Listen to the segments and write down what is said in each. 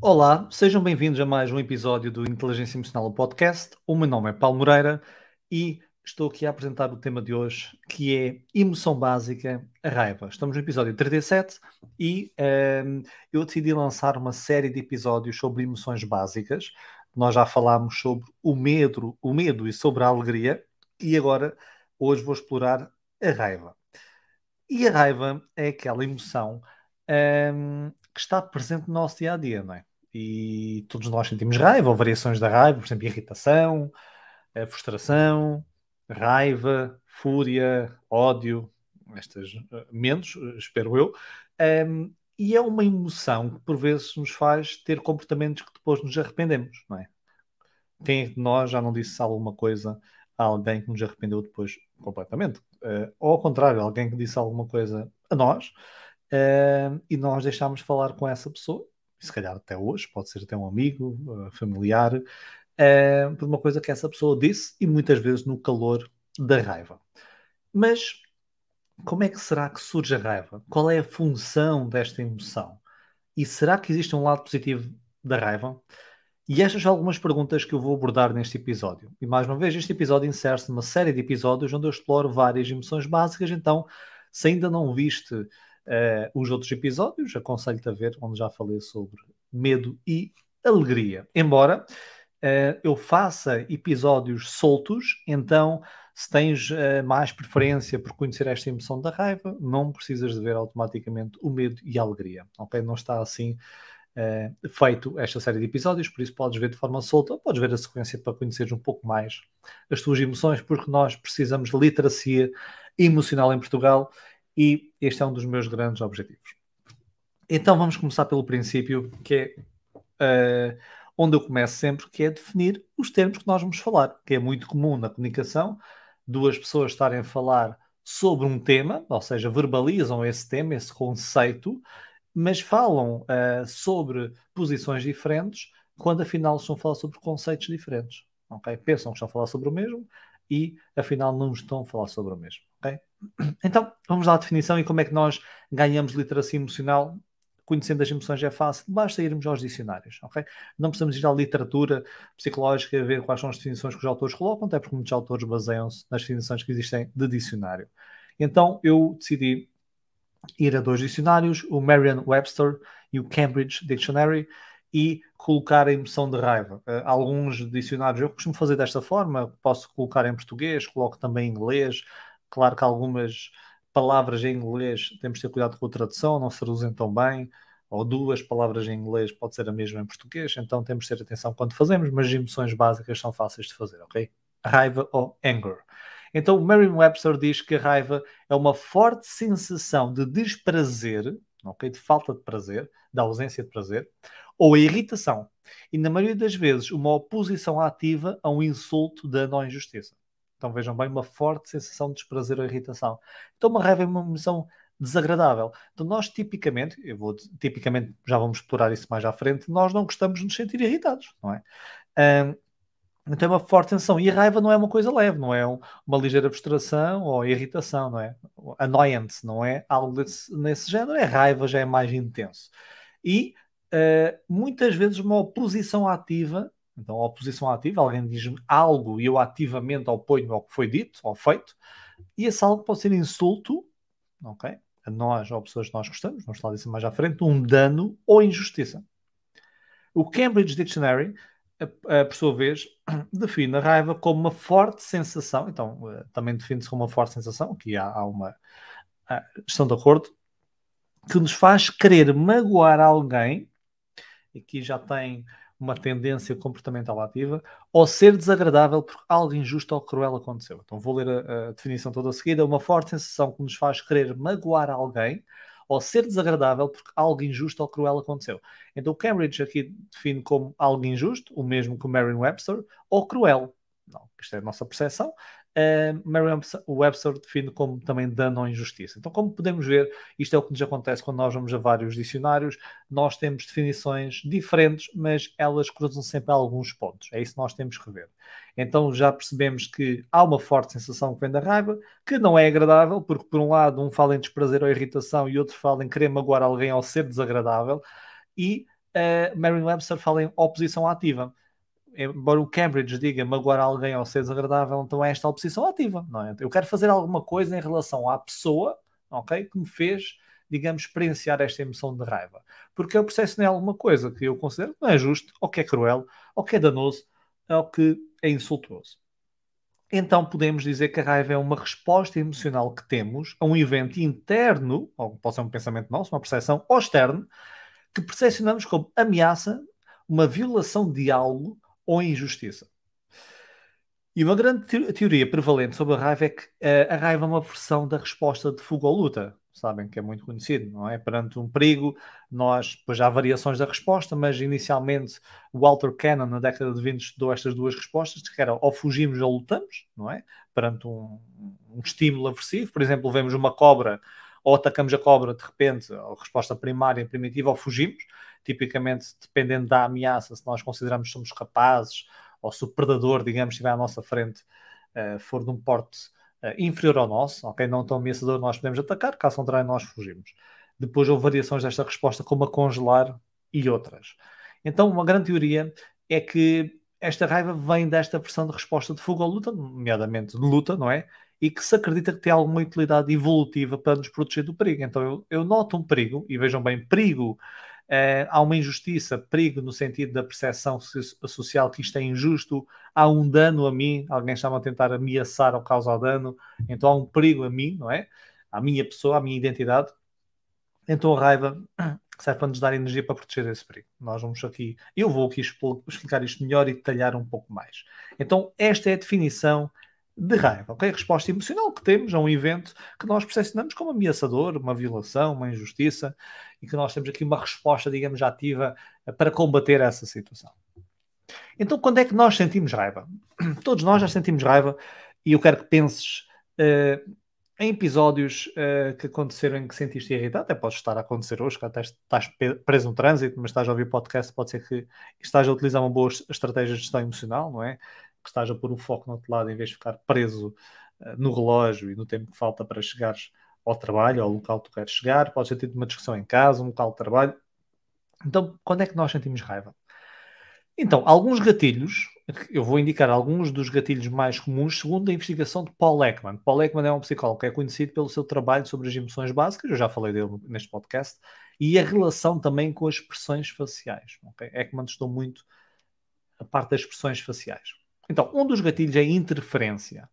Olá, sejam bem-vindos a mais um episódio do Inteligência Emocional Podcast. O meu nome é Paulo Moreira e estou aqui a apresentar o tema de hoje, que é emoção básica, a raiva. Estamos no episódio 37 e um, ehm, eu decidi lançar uma série de episódios sobre emoções básicas. Nós já falámos sobre o medo, o medo e sobre a alegria e agora hoje vou explorar a raiva. E a raiva é aquela emoção um, ehm, que está presente no nosso dia a dia, não é? E todos nós sentimos raiva ou variações da raiva, por exemplo, irritação, eh, frustração, raiva, fúria, ódio, estas eh, menos, espero eu. Um, e é uma emoção que por vezes nos faz ter comportamentos que depois nos arrependemos, não é? Quem de nós já não disse alguma coisa a alguém que nos arrependeu depois completamente? Uh, ou ao contrário, alguém que disse alguma coisa a nós uh, e nós deixámos falar com essa pessoa, se calhar até hoje, pode ser até um amigo, uh, familiar, uh, por uma coisa que essa pessoa disse e muitas vezes no calor da raiva. Mas como é que será que surge a raiva? Qual é a função desta emoção? E será que existe um lado positivo da raiva? E estas são algumas perguntas que eu vou abordar neste episódio. E mais uma vez, este episódio insere-se numa série de episódios onde eu exploro várias emoções básicas. Então, se ainda não viste uh, os outros episódios, aconselho-te a ver, onde já falei sobre medo e alegria. Embora uh, eu faça episódios soltos, então se tens uh, mais preferência por conhecer esta emoção da raiva, não precisas de ver automaticamente o medo e a alegria, ok? Não está assim uh, feito esta série de episódios, por isso podes ver de forma solta ou podes ver a sequência para conheceres um pouco mais as tuas emoções, porque nós precisamos de literacia emocional em Portugal e este é um dos meus grandes objetivos. Então vamos começar pelo princípio, que é uh, onde eu começo sempre, que é definir os termos que nós vamos falar, que é muito comum na comunicação, duas pessoas estarem a falar sobre um tema, ou seja, verbalizam esse tema, esse conceito, mas falam uh, sobre posições diferentes, quando afinal estão a falar sobre conceitos diferentes. Okay? Pensam que estão a falar sobre o mesmo e afinal não estão a falar sobre o mesmo. Então, vamos lá à definição e como é que nós ganhamos literacia emocional conhecendo as emoções é fácil, basta irmos aos dicionários, ok? Não precisamos ir à literatura psicológica ver quais são as definições que os autores colocam, até porque muitos autores baseiam-se nas definições que existem de dicionário. Então eu decidi ir a dois dicionários, o Merriam-Webster e o Cambridge Dictionary, e colocar a emoção de raiva. Uh, alguns dicionários eu costumo fazer desta forma, posso colocar em português, coloco também em inglês. Claro que algumas palavras em inglês temos de ter cuidado com a tradução, não se traduzem tão bem, ou duas palavras em inglês pode ser a mesma em português, então temos de ter atenção quando fazemos, mas as emoções básicas são fáceis de fazer, ok? Raiva ou anger. Então, Merriam-Webster diz que a raiva é uma forte sensação de desprazer, ok? De falta de prazer, da ausência de prazer, ou a irritação. E, na maioria das vezes, uma oposição ativa a um insulto, dano ou injustiça. Então vejam bem, uma forte sensação de desprazer ou irritação. Então uma raiva é uma emoção desagradável. Então nós tipicamente, eu vou tipicamente, já vamos explorar isso mais à frente, nós não gostamos de nos sentir irritados, não é? Um, então é uma forte sensação. E a raiva não é uma coisa leve, não é um, uma ligeira frustração ou irritação, não é? Annoyance, não é algo desse, nesse género, é raiva, já é mais intenso. E uh, muitas vezes uma oposição ativa então, a oposição ativa, alguém diz-me algo e eu ativamente oponho ao que foi dito ou feito, e esse algo pode ser insulto, ok? A nós ou pessoas que nós gostamos, vamos falar disso mais à frente, um dano ou injustiça. O Cambridge Dictionary, por sua vez, define a raiva como uma forte sensação, então eh, também define-se como uma forte sensação, que há, há uma. estão de acordo, que nos faz querer magoar alguém, aqui já tem uma tendência comportamental ativa, ou ser desagradável porque algo injusto ou cruel aconteceu. Então vou ler a, a definição toda a seguida. Uma forte sensação que nos faz querer magoar alguém ou ser desagradável porque algo injusto ou cruel aconteceu. Então Cambridge aqui define como algo injusto, o mesmo que o Merriam-Webster, ou cruel. Não, isto é a nossa percepção uh, Merriam-Webster define como também dano ou injustiça. Então, como podemos ver, isto é o que nos acontece quando nós vamos a vários dicionários, nós temos definições diferentes, mas elas cruzam sempre alguns pontos. É isso que nós temos que ver. Então, já percebemos que há uma forte sensação que vem da raiva, que não é agradável, porque por um lado um fala em desprazer ou irritação e outro fala em querer magoar alguém ao ser desagradável, e uh, Merriam-Webster fala em oposição ativa. Embora o Cambridge diga magoar alguém ou ser desagradável, então é esta a oposição ativa, não é? Eu quero fazer alguma coisa em relação à pessoa, ok, que me fez, digamos, experienciar esta emoção de raiva. Porque eu processo em alguma coisa que eu considero que não é justo, ou que é cruel, ou que é danoso, ou que é insultuoso. Então podemos dizer que a raiva é uma resposta emocional que temos a um evento interno, ou pode ser um pensamento nosso, uma percepção, ou externo, que percepcionamos como ameaça, uma violação de algo ou injustiça. E uma grande teoria prevalente sobre a raiva é que uh, a raiva é uma versão da resposta de fuga ou luta. Sabem que é muito conhecido, não é? Perante um perigo, nós, pois há variações da resposta, mas inicialmente Walter Cannon, na década de 20, estudou estas duas respostas, que eram ou fugimos ou lutamos, não é? Perante um, um estímulo aversivo. Por exemplo, vemos uma cobra ou atacamos a cobra de repente, a resposta primária e primitiva, ou fugimos. Tipicamente, dependendo da ameaça, se nós consideramos que somos capazes, ou se o predador, digamos, estiver à nossa frente, uh, for de um porte uh, inferior ao nosso, ok? Não tão ameaçador, nós podemos atacar, caso contrário, nós fugimos. Depois houve variações desta resposta, como a congelar e outras. Então, uma grande teoria é que esta raiva vem desta versão de resposta de fuga ou luta, nomeadamente de luta, não é? e que se acredita que tem alguma utilidade evolutiva para nos proteger do perigo. Então eu, eu noto um perigo, e vejam bem, perigo, eh, há uma injustiça, perigo no sentido da percepção social que isto é injusto, há um dano a mim, alguém está-me a tentar ameaçar ou causar dano, então há um perigo a mim, não é? À minha pessoa, à minha identidade. Então a raiva serve para nos dar energia para proteger esse perigo. Nós vamos aqui, eu vou aqui explicar isto melhor e detalhar um pouco mais. Então, esta é a definição de raiva, ok? A resposta emocional que temos a um evento que nós percepcionamos como ameaçador, uma violação, uma injustiça, e que nós temos aqui uma resposta, digamos, ativa eh, para combater essa situação. Então, quando é que nós sentimos raiva? Todos nós já sentimos raiva, e eu quero que penses uh, em episódios uh, que aconteceram em que sentiste irritado, até pode estar a acontecer hoje, que até estás preso no trânsito, mas estás a ouvir podcast, pode ser que estás a utilizar uma boa estratégia de gestão emocional, não é? Que estás a pôr o foco no outro lado em vez de ficar preso uh, no relógio e no tempo que falta para chegares ao trabalho, ao local que tu queres chegar, pode ser tido uma discussão em casa, um local de trabalho. Então, quando é que nós sentimos raiva? Então, alguns gatilhos, eu vou indicar alguns dos gatilhos mais comuns segundo a investigação de Paul Ekman. Paul Ekman é um psicólogo que é conhecido pelo seu trabalho sobre as emoções básicas, eu já falei dele neste podcast, e a relação também com as expressões faciais. Okay? Ekman estudou muito a parte das expressões faciais. Então, um dos gatilhos é interferência.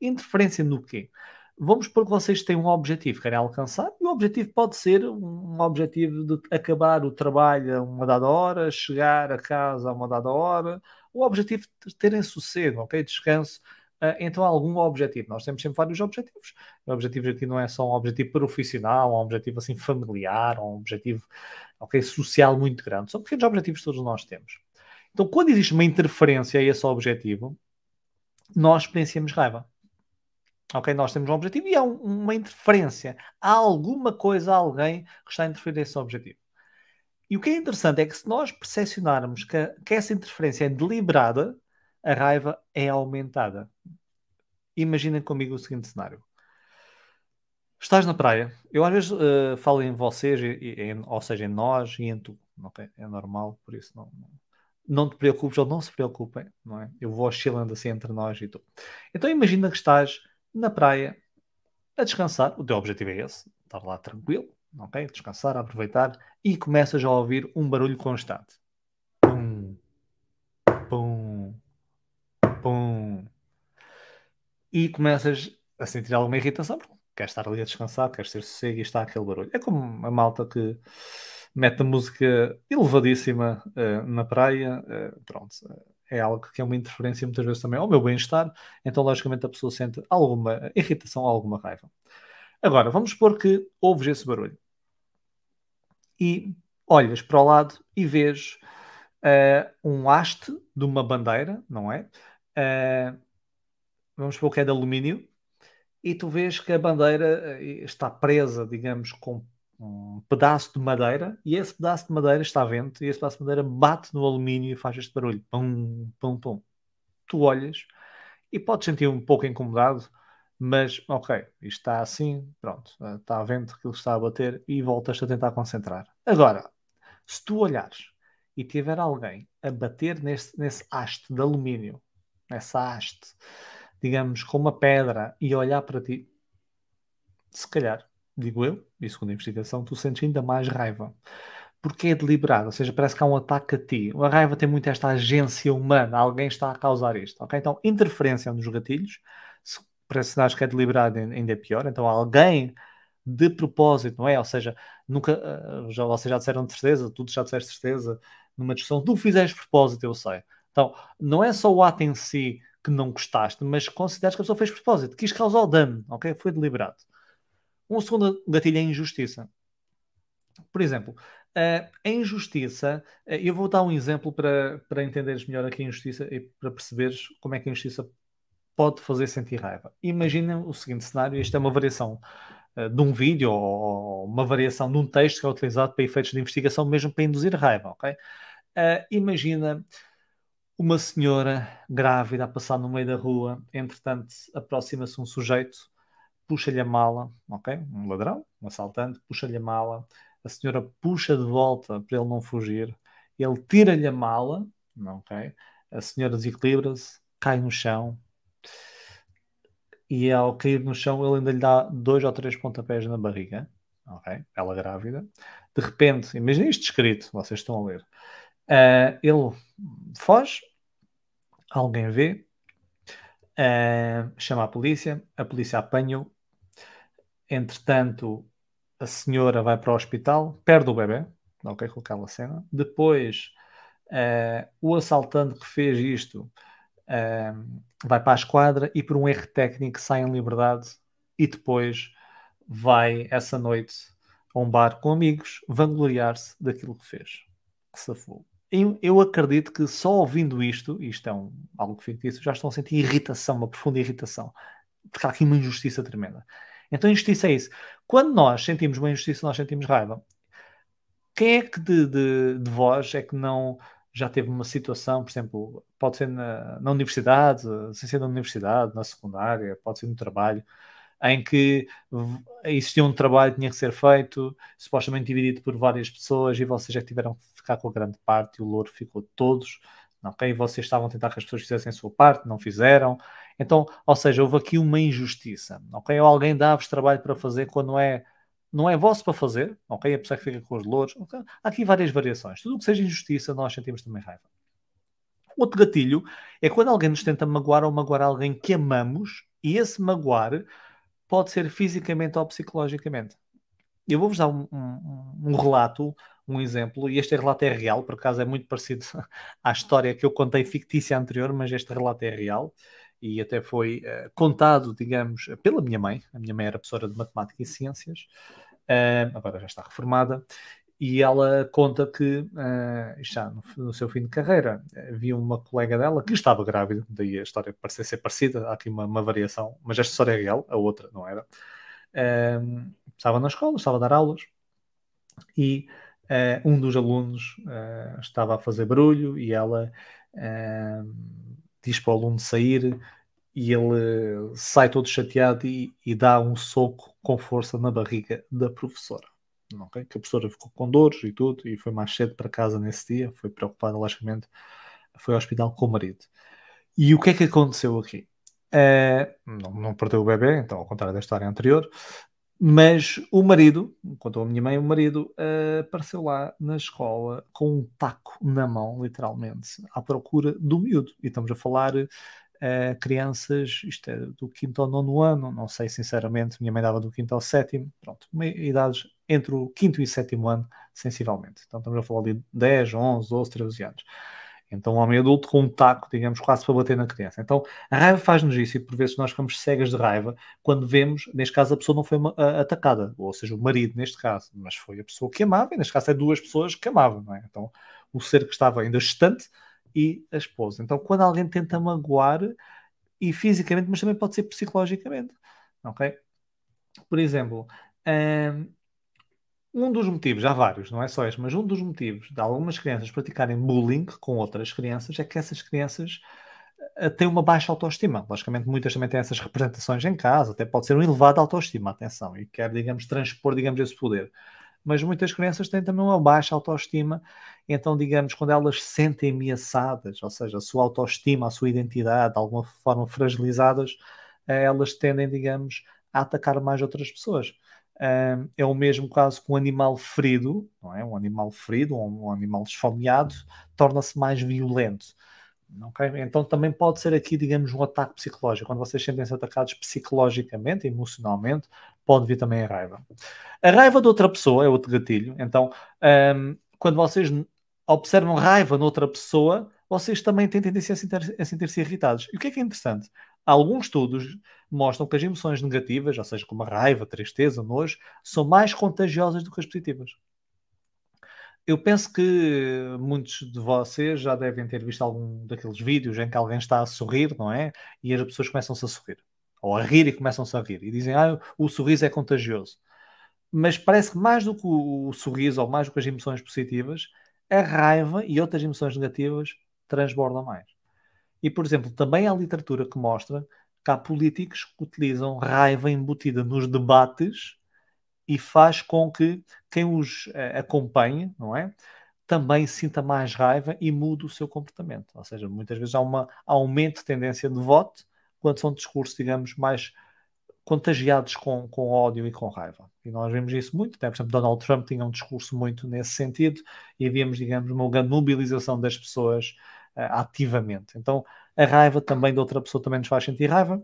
Interferência no quê? Vamos supor que vocês têm um objetivo, querem alcançar, e o objetivo pode ser um objetivo de acabar o trabalho a uma dada hora, chegar a casa a uma dada hora, o objetivo de terem sossego, ok? Descanso. Uh, então, algum objetivo. Nós temos sempre vários objetivos. O objetivo aqui não é só um objetivo profissional, um objetivo assim familiar, um objetivo okay, social muito grande. São pequenos objetivos que todos nós temos. Então, quando existe uma interferência a esse objetivo, nós experienciamos raiva. Ok? Nós temos um objetivo e há um, uma interferência. Há alguma coisa, alguém que está a interferir nesse objetivo. E o que é interessante é que se nós percepcionarmos que, que essa interferência é deliberada, a raiva é aumentada. Imaginem comigo o seguinte cenário. Estás na praia. Eu às vezes uh, falo em vocês, e, em, ou seja, em nós e em tu. Okay? É normal, por isso não, não, não te preocupes ou não se preocupem, não é? Eu vou oscilando assim entre nós e tu. Então imagina que estás na praia a descansar, o teu objetivo é esse, estar lá tranquilo, ok? Descansar, aproveitar e começas a ouvir um barulho constante. Pum, pum, pum. E começas a sentir alguma irritação, porque queres estar ali a descansar, queres ter sossego e está aquele barulho. É como a malta que mete música elevadíssima uh, na praia, uh, pronto, é algo que é uma interferência muitas vezes também ao meu bem-estar, então logicamente a pessoa sente alguma irritação, alguma raiva. Agora, vamos supor que ouves esse barulho e olhas para o lado e vês uh, um haste de uma bandeira, não é? vamos supor que é de alumínio, e tu vês que a bandeira está presa, digamos, com um pedaço de madeira e esse pedaço de madeira está a vento e esse pedaço de madeira bate no alumínio e faz este barulho. Pum, pum, pum. Tu olhas e podes sentir um pouco incomodado, mas ok, isto está assim, pronto, está a vento, aquilo está a bater e voltas a tentar concentrar. Agora, Se tu olhares e tiver alguém a bater nesse, nesse haste de alumínio, nessa haste, digamos, com uma pedra e olhar para ti, se calhar, digo eu, e segundo a investigação, tu sentes ainda mais raiva. Porque é deliberado, ou seja, parece que há um ataque a ti. A raiva tem muito esta agência humana, alguém está a causar isto, ok? Então, interferência nos gatilhos, se para sinais que é deliberado ainda é pior, então alguém de propósito, não é? Ou seja, nunca, eh, já, vocês já disseram de certeza, tu já disseste certeza numa discussão, tu fizeste propósito, eu sei. Então, não é só o ato em si que não gostaste, mas consideras que a pessoa fez propósito, quis causar o dano, ok? Foi deliberado. Um segundo gatilho é a injustiça. Por exemplo, a injustiça, eh, eu vou dar um exemplo para, para entenderes melhor aqui a injustiça e para perceberes como é que a injustiça pode fazer sentir raiva. Imagina o seguinte cenário, isto é uma variação uh, de um vídeo ou uma variação de um texto que é utilizado para efeitos de investigação, mesmo para induzir raiva, ok? Uh, imagina uma senhora grávida a passar no meio da rua, entretanto aproxima-se um sujeito, puxa-lhe a mala, ok? Um ladrão, um assaltante, puxa-lhe a mala, a senhora puxa de volta para ele não fugir, ele tira-lhe a mala, ok? A senhora desequilibra-se, cai no chão, e ao cair no chão ele ainda lhe dá dois ou três pontapés na barriga, ok? Ela grávida. De repente, imagina isto escrito, vocês estão a ler. Uh, ele foge, alguém vê, uh, chama a polícia, a polícia apanha-o. Entretanto, a senhora vai para o hospital, perde o bebê, ok, com aquela cena. Depois, uh, o assaltante que fez isto uh, vai para a esquadra e por um erro técnico sai em liberdade e depois vai essa noite a um bar com amigos vangloriar-se daquilo que fez, que safou. Eu, acredito que só ouvindo isto, isto é um, algo fictício, já estão a sentir irritação, uma profunda irritação, porque há aqui uma injustiça tremenda. Então, injustiça é isso. Quando nós sentimos uma injustiça, nós sentimos raiva. Quem é que de, de, de vós é que não já teve uma situação, por exemplo, pode ser na, na universidade, sem ser na universidade, na secundária, pode ser no trabalho, em que existia um trabalho que tinha que ser feito, supostamente dividido por várias pessoas, e vocês já tiveram que ficar com a grande parte e o louro ficou de todos, ok? Vocês estavam a tentar que as pessoas fizessem a sua parte, não fizeram. Então, ou seja, houve aqui uma injustiça, ok? Ou alguém dá-vos trabalho para fazer quando é não é vosso para fazer, ok? A pessoa que fica com os louros. Okay? Há aqui várias variações. Tudo o que seja injustiça, nós sentimos também raiva. Outro gatilho é quando alguém nos tenta magoar ou magoar alguém que amamos, e esse magoar pode ser fisicamente ou psicologicamente. Eu vou-vos dar um, um, um, relato, um exemplo, e este relato é real, por acaso é muito parecido à história que eu contei fictícia anterior, mas este relato é real e até foi uh, contado, digamos, pela minha mãe. A minha mãe era professora de matemática e ciências, uh, agora já está reformada, e ela conta que, uh, já no, no, seu fim de carreira, havia uma colega dela que estava grávida, daí a história parecia ser parecida, há aqui uma, uma variação, mas esta história é real, a outra não era. Uh, estava na escola, estava a dar aulas, e um dos alunos estava a fazer barulho e ela diz para o aluno sair e ele sai todo chateado e, e, dá um soco com força na barriga da professora. Okay? Que a professora ficou com dores e tudo e foi mais cedo para casa nesse dia, foi preocupada, logicamente, foi ao hospital com o marido. E o que é que aconteceu aqui? Uh, não, não perdeu o bebê, então, ao contrário da história anterior, mas o marido, contou a minha mãe, o marido uh, apareceu lá na escola com um taco na mão, literalmente, à procura do miúdo. E estamos a falar uh, crianças, isto é do quinto ao nono ano, não sei sinceramente, minha mãe dava do quinto ao sétimo, pronto, idades entre o quinto e sétimo ano, sensivelmente. Então estamos a falar de 10, 11, 12, 13 anos. Então, um homem adulto com um taco, digamos, quase para bater na criança. Então, a raiva faz-nos isso e por vezes nós ficamos cegas de raiva quando vemos, neste caso, a pessoa não foi atacada, ou seja, o marido, neste caso, mas foi a pessoa que amava, e neste caso é duas pessoas que amavam, não é? Então, o ser que estava ainda distante e a esposa. Então, quando alguém tenta magoar, e fisicamente, mas também pode ser psicologicamente, ok? Por exemplo, hum, um dos motivos, há vários, não é só este, mas um dos motivos de algumas crianças praticarem bullying com outras crianças é que essas crianças uh, têm uma baixa autoestima. Logicamente, muitas também têm essas representações em casa, até pode ser um elevado autoestima, atenção, e quer, digamos, transpor, digamos, esse poder. Mas muitas crianças têm também uma baixa autoestima, então, digamos, quando elas se sentem ameaçadas, ou seja, a sua autoestima, a sua identidade, de alguma forma fragilizadas, eh, elas tendem, digamos, a atacar mais outras pessoas. É o mesmo caso com um animal ferido, não é? Um animal ferido, um animal esfomeado, torna-se mais violento. Okay? Então também pode ser aqui, digamos, um ataque psicológico. Quando vocês sentem-se atacados psicologicamente, emocionalmente, pode vir também a raiva. A raiva de outra pessoa é outro gatilho. Então, um, quando vocês observam raiva noutra pessoa, vocês também têm tendência a sentir-se irritados. E o que é que é interessante? Alguns estudos mostram que as emoções negativas, ou seja, como a raiva, a tristeza, nojo, são mais contagiosas do que as positivas. Eu penso que muitos de vocês já devem ter visto algum daqueles vídeos em que alguém está a sorrir, não é? E as pessoas começam-se a sorrir. Ou a rir e começam-se a rir. E dizem, ah, o sorriso é contagioso. Mas parece que mais do que o sorriso ou mais do que as emoções positivas, a raiva e outras emoções negativas transbordam mais. E, por exemplo, também há literatura que mostra que há políticos que utilizam raiva embutida nos debates e faz com que quem os uh, acompanhe, não é? Também sinta mais raiva e mude o seu comportamento. Ou seja, muitas vezes há um aumento de tendência de voto quando são discursos, digamos, mais contagiados com, com ódio e com raiva. E nós vemos isso muito. Né? Por exemplo, Donald Trump tinha um discurso muito nesse sentido e havíamos, digamos, uma grande mobilização das pessoas ativamente. Então, a raiva também de outra pessoa também nos faz sentir raiva.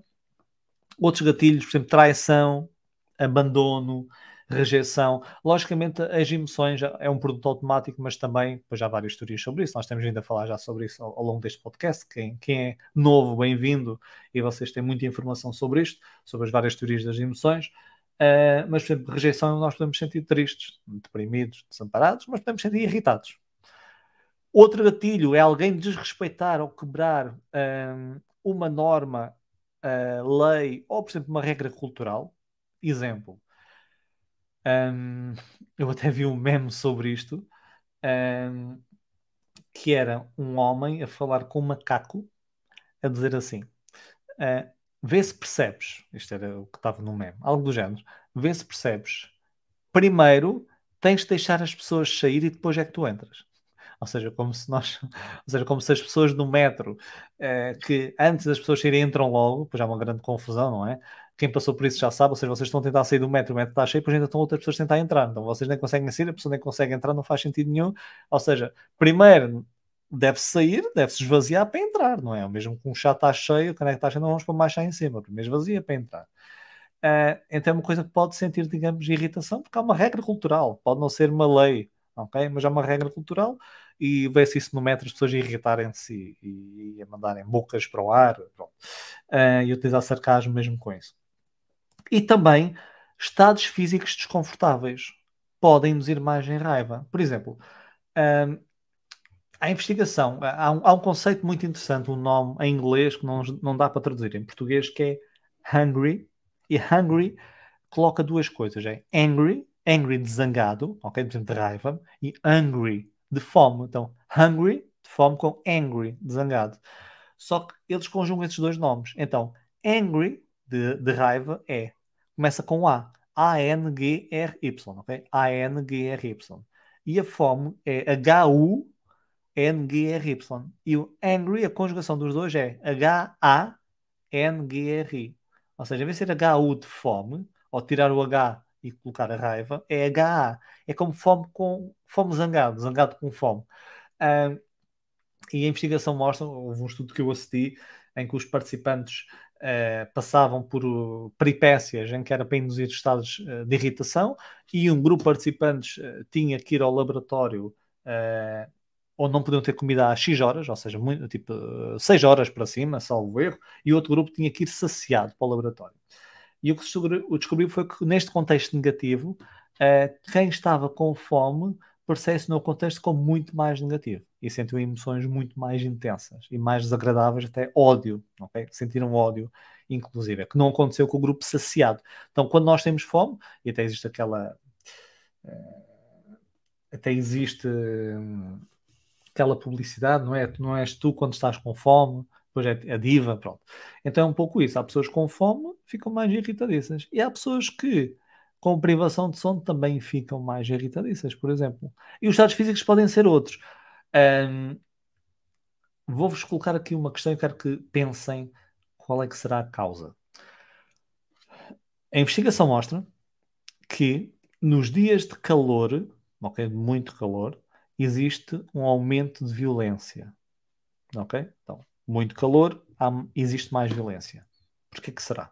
Outros gatilhos, por exemplo, traição, abandono, rejeição. Logicamente, as emoções é um produto automático, mas também, pois há várias teorias sobre isso, nós temos ainda a falar já sobre isso ao, ao longo deste podcast. Quem, quem é novo, bem-vindo, e vocês têm muita informação sobre isto, sobre as várias teorias das emoções. Uh, mas, por exemplo, rejeição nós podemos sentir tristes, deprimidos, desamparados, mas podemos sentir irritados. Outro gatilho é alguém desrespeitar ou quebrar uh, uma norma, uh, lei ou, por exemplo, uma regra cultural. Exemplo, um, eu até vi um meme sobre isto, um, que era um homem a falar com um macaco, a dizer assim: uh, vê se percebes, isto era o que estava no meme, algo do género, vê se percebes. Primeiro tens de deixar as pessoas sair e depois é que tu entras. Ou seja, como se nós, ou seja, como se as pessoas do metro, uh, que antes das pessoas saírem entram logo, pois há uma grande confusão, não é? quem passou por isso já sabe, ou seja, vocês estão a tentar sair do metro, o metro está cheio, depois ainda estão outras pessoas a tentar entrar, então vocês nem conseguem sair, a pessoa nem consegue entrar, não faz sentido nenhum. Ou seja, primeiro deve-se sair, deve-se esvaziar para entrar, não é? O mesmo que um chá está cheio, quando é que está cheio, não vamos pôr mais chá em cima, primeiro esvazia para entrar. Uh, então é uma coisa que pode sentir, digamos, irritação, porque há uma regra cultural, pode não ser uma lei, ok? Mas há uma regra cultural e vê-se isso no metro, as pessoas irritarem-se e, e, a mandarem bocas para o ar, uh, e utilizar sarcasmo mesmo com isso. E também estados físicos desconfortáveis podem induzir mais em raiva. Por exemplo, um, a investigação, há um, há um, conceito muito interessante, um nome em inglês que não, não dá para traduzir em português, que é hungry. E hungry coloca duas coisas: é angry, angry de zangado, ok? De raiva, e hungry de fome. Então, hungry de fome com angry de zangado. Só que eles conjugam esses dois nomes. Então, angry de, de raiva é começa com A. A-N-G-R-Y, ok? A-N-G-R-Y. E a fome é H-U-N-G-R-Y. E o angry, a conjugação dos dois é H-A-N-G-R-I. Ou seja, em vez de ser H-U de fome, ou tirar o H e colocar a raiva, é H-A. É como fome com fome zangado, zangado com fome. Uh, e a investigação mostra, houve um estudo que eu assisti, em que os participantes uh, passavam por uh, peripécias em que era para induzir estados uh, de irritação e um grupo de participantes tinha que ir ao laboratório ou não podiam ter comida às X horas, ou seja, muito, tipo 6 horas para cima, salvo erro, e outro grupo tinha que ir saciado para o laboratório. E o que se descobriu foi que neste contexto negativo, quem estava com fome percebe-se no contexto como muito mais negativo e sentiu emoções muito mais intensas e mais desagradáveis, até ódio, ok? Sentiram ódio, inclusive, que não aconteceu com o grupo saciado. Então, quando nós temos fome, e até existe aquela. Eh, até existe hum, aquela publicidade, não é? Não és tu quando estás com fome, depois é a diva, pronto. Então é um pouco isso. Há pessoas com fome ficam mais irritadiças. E há pessoas que com privação de sono também ficam mais irritadiças, por exemplo. E os estados físicos podem ser outros. Um, Vou-vos colocar aqui uma questão e quero que pensem qual é que será a causa. A investigação mostra que nos dias de calor, ok, muito calor, existe um aumento de violência. Ok? Então, muito calor, há, existe mais violência. Por que será?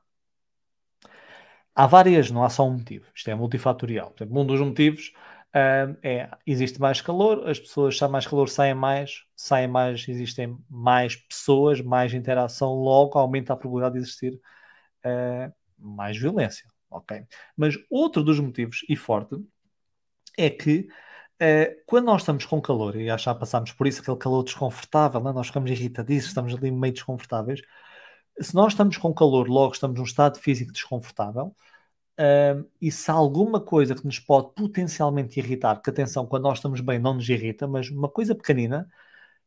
Há várias, não há só um motivo. Isto é multifatorial. Portanto, um dos motivos uh, é existe mais calor, as pessoas, há mais calor, saem mais, saem mais, existem mais pessoas, mais interação, logo aumenta a probabilidade de existir uh, mais violência. Ok? Mas outro dos motivos, e forte, é que Uh, quando nós estamos com calor, e já passámos por isso, aquele calor desconfortável, né? nós ficamos irritadíssimos, estamos ali meio desconfortáveis. Se nós estamos com calor, logo estamos num estado físico desconfortável, uh, e se há alguma coisa que nos pode potencialmente irritar, que atenção, quando nós estamos bem não nos irrita, mas uma coisa pequenina,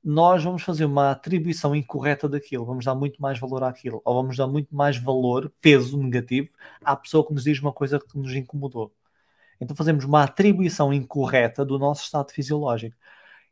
nós vamos fazer uma atribuição incorreta daquilo, vamos dar muito mais valor àquilo, ou vamos dar muito mais valor, peso negativo, à pessoa que nos diz uma coisa que nos incomodou. Então fazemos uma atribuição incorreta do nosso estado fisiológico.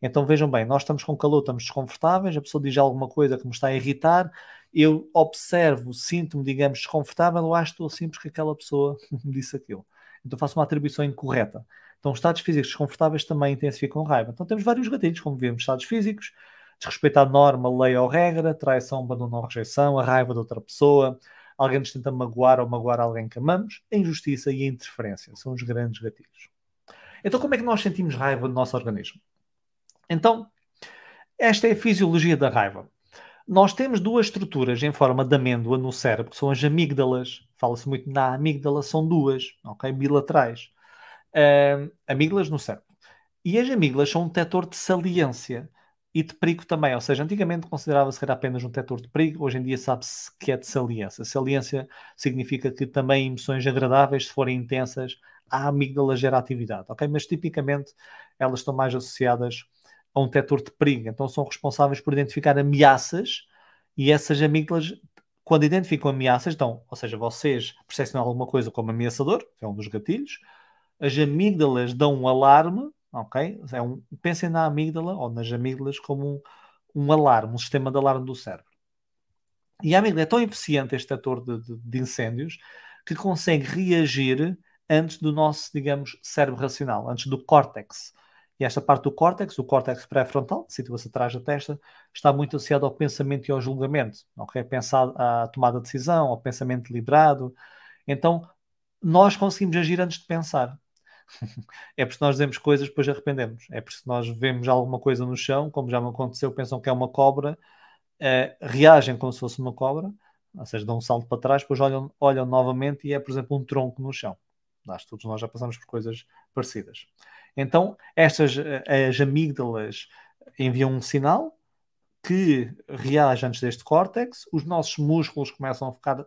Então vejam bem, nós estamos com calor, estamos desconfortáveis, a pessoa diz alguma coisa que me está a irritar, eu observo, sinto-me, digamos, desconfortável, eu acho estou simples que aquela pessoa me disse aquilo. Então faço uma atribuição incorreta. Então estados físicos desconfortáveis também intensificam raiva. Então temos vários gatilhos, como vimos, estados físicos, desrespeitar norma, lei ou regra, traição, abandono ou rejeição, a raiva de outra pessoa, alguém nos tenta magoar ou magoar alguém que amamos, a injustiça e a interferência são os grandes gatilhos. Então, como é que nós sentimos raiva no nosso organismo? Então, esta é a fisiologia da raiva. Nós temos duas estruturas em forma de amêndoa no cérebro, que são as amígdalas. Fala-se muito na amígdala, são duas, ok? Bilaterais. Uh, amígdalas no cérebro. E as amígdalas são um detector de saliência e de perigo também. Ou seja, antigamente considerava-se que era apenas um detector de perigo, hoje em dia sabe-se que é de saliência. Saliência significa que também emoções agradáveis, se forem intensas, a amígdala gera atividade, ok? Mas tipicamente elas estão mais associadas a um detector de perigo, então são responsáveis por identificar ameaças e essas amígdalas, quando identificam ameaças, então, ou seja, vocês percebem alguma coisa como ameaçador, que é um dos gatilhos, as amígdalas dão um alarme ok? É um, pensem na amígdala ou nas amígdalas como um, um alarme, um sistema de alarme do cérebro. E a amígdala é tão eficiente, este ator de, de, de, incêndios, que consegue reagir antes do nosso, digamos, cérebro racional, antes do córtex. E esta parte do córtex, o córtex pré-frontal, situa-se atrás da testa, está muito associado ao pensamento e ao julgamento, ok? Pensar a tomada de decisão, ao pensamento deliberado. Então, nós conseguimos agir antes de pensar é porque nós dizemos coisas depois arrependemos. É porque nós vemos alguma coisa no chão, como já me aconteceu, pensam que é uma cobra, uh, reagem como se fosse uma cobra, ou seja, dão um salto para trás, depois olham, olham novamente e é, por exemplo, um tronco no chão. Que todos nós já passamos por coisas parecidas. Então, estas eh, as amígdalas enviam um sinal que reage antes deste córtex, os nossos músculos começam a ficar uh,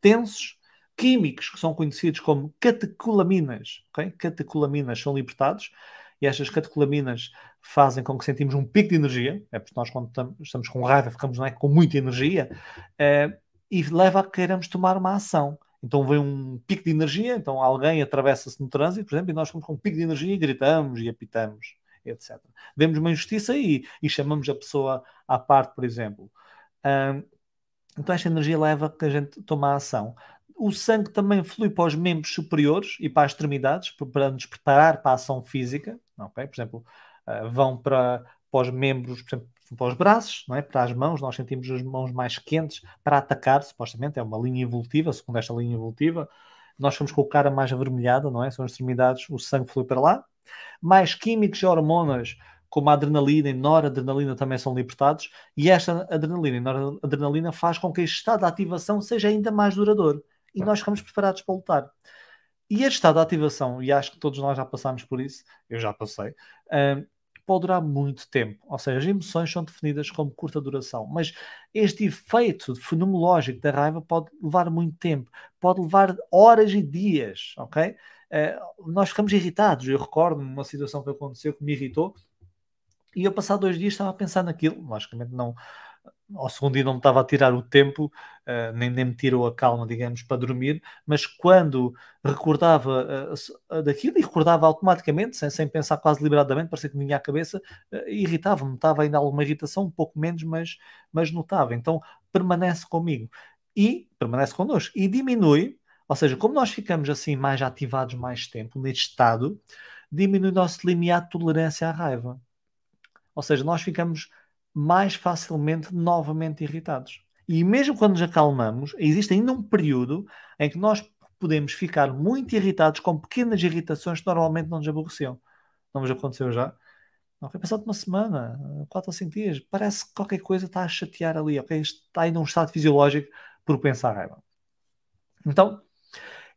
tensos, químicos que são conhecidos como catecolaminas. Okay? Catecolaminas são libertados e estas catecolaminas fazem com que sentimos um pico de energia. É porque nós, quando estamos com raiva, ficamos é, com muita energia uh, e leva a que queiramos tomar uma ação. Então vem um pico de energia, então alguém atravessa-se no trânsito, por exemplo, e nós ficamos com um pico de energia e gritamos e apitamos, etc. Vemos uma injustiça aí e chamamos a pessoa à parte, por exemplo. Uh, então esta energia leva a que a gente tome a ação o sangue também flui para os membros superiores e para as extremidades, para nos preparar para a ação física, okay? por exemplo, uh, vão para, para os membros, por exemplo, para os braços, não é? para as mãos, nós sentimos as mãos mais quentes para atacar, supostamente, é uma linha evolutiva, segundo esta linha evolutiva, nós ficamos com a cara mais avermelhada, não é? São as extremidades, o sangue flui para lá. Mais químicos e hormonas, como a adrenalina e noradrenalina também são libertados, e esta adrenalina e noradrenalina faz com que este estado de ativação seja ainda mais duradouro e nós ficamos preparados para lutar. E este estado de ativação, e acho que todos nós já passámos por isso, eu já passei, uh, pode durar muito tempo. Ou seja, as emoções são definidas como curta duração, mas este efeito fenomenológico da raiva pode levar muito tempo, pode levar horas e dias, ok? Uh, nós ficamos irritados. Eu recordo uma situação que aconteceu que me irritou e eu, passado dois dias, estava a pensar naquilo. Logicamente, não, ao segundo dia não me estava a tirar o tempo, uh, nem, nem me tirou a calma, digamos, para dormir, mas quando recordava uh, daquilo e recordava automaticamente, sem, sem pensar quase liberadamente, parecia que me vinha à cabeça, uh, irritava-me, notava ainda alguma irritação, um pouco menos, mas, mas notava. Então permanece comigo e permanece connosco e diminui, ou seja, como nós ficamos assim mais ativados mais tempo neste estado, diminui o nosso limiar de tolerância à raiva. Ou seja, nós ficamos mais facilmente novamente irritados. E mesmo quando nos acalmamos, existe ainda um período em que nós podemos ficar muito irritados com pequenas irritações que normalmente não nos aborreciam. Não nos aconteceu já? Foi passado uma semana, quatro ou cinco dias. Parece que qualquer coisa está a chatear ali, ok? Está aí num estado fisiológico por pensar raiva. Então,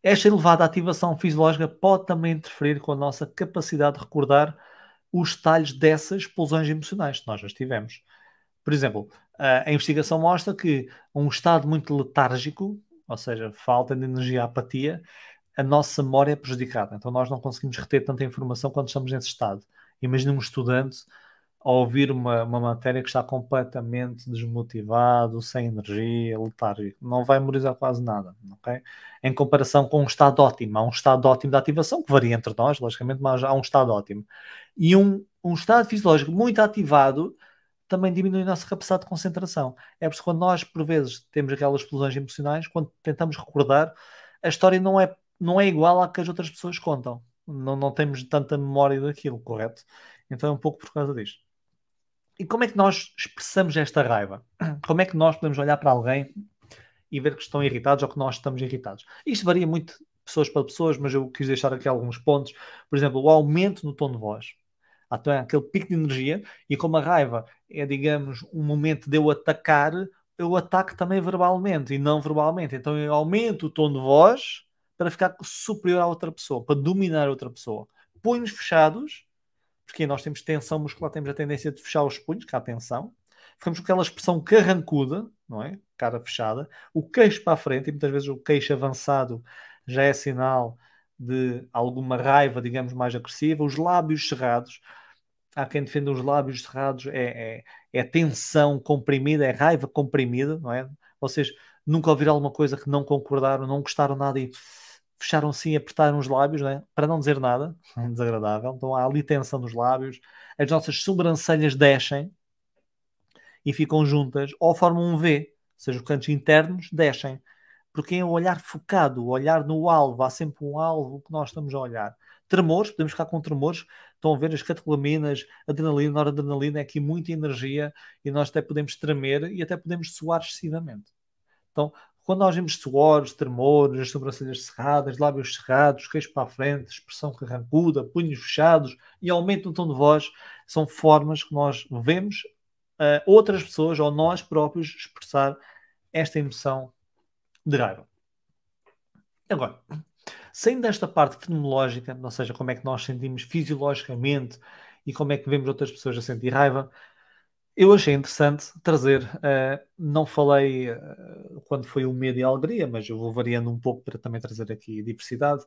esta elevada ativação fisiológica pode também interferir com a nossa capacidade de recordar os detalhes dessas explosões emocionais que nós já tivemos. Por exemplo, a investigação mostra que um estado muito letárgico, ou seja, falta de energia, apatia, a nossa memória é prejudicada. Então nós não conseguimos reter tanta informação quando estamos nesse estado. Imagina um estudante a ouvir uma, uma matéria que está completamente desmotivado, sem energia, letárgico. Não vai memorizar quase nada, ok? Em comparação com um estado ótimo. Há um estado ótimo de ativação, que varia entre nós, logicamente, mas há um estado ótimo. E um, um estado fisiológico muito ativado também diminui a nossa capacidade de concentração. É por isso que quando nós, por vezes, temos aquelas explosões emocionais, quando tentamos recordar, a história não é, não é igual à que as outras pessoas contam. Não, não temos tanta memória daquilo, correto? Então é um pouco por causa disto. E como é que nós expressamos esta raiva? Como é que nós podemos olhar para alguém e ver que estão irritados ou que nós estamos irritados? Isto varia muito de pessoas para pessoas, mas eu quis deixar aqui alguns pontos. Por exemplo, o aumento no tom de voz. Então é aquele pico de energia e como a raiva é, digamos, um momento de eu atacar, eu ataco também verbalmente e não verbalmente. Então eu aumento o tom de voz para ficar superior à outra pessoa, para dominar a outra pessoa. Punhos fechados porque nós temos tensão muscular, temos a tendência de fechar os punhos, que há tensão. Ficamos com aquela expressão carrancuda, não é? Cara fechada. O queixo para a frente, e muitas vezes o queixo avançado já é sinal de alguma raiva, digamos, mais agressiva. Os lábios cerrados. Há quem defenda os lábios cerrados, é, é, é tensão comprimida, é raiva comprimida, não é? Vocês nunca ouviram alguma coisa que não concordaram, não gostaram nada e fecharam sim, apertaram os lábios, né? para não dizer nada, desagradável. Então há ali tensão nos lábios, as nossas sobrancelhas descem e ficam juntas, ou formam um V, ou seja, os cantos internos descem. Porque é o olhar focado, olhar no alvo, há sempre um alvo que nós estamos a olhar. Tremores, podemos ficar com tremores, estão a ver as catecolaminas, adrenalina, noradrenalina, é aqui muita energia e nós até podemos tremer e até podemos suar excessivamente. Então, quando nós vemos suores, tremores, as sobrancelhas cerradas, lábios cerrados, queixo para a frente, expressão carrancuda, punhos fechados e aumento no tom de voz, são formas que nós vemos uh, outras pessoas ou nós próprios expressar esta emoção de raiva. Agora, saindo desta parte fenomenológica, ou seja, como é que nós sentimos fisiologicamente e como é que vemos outras pessoas a sentir raiva, eu achei interessante trazer, uh, não falei uh, quando foi o medo e a alegria, mas eu vou variando um pouco para também trazer aqui diversidade.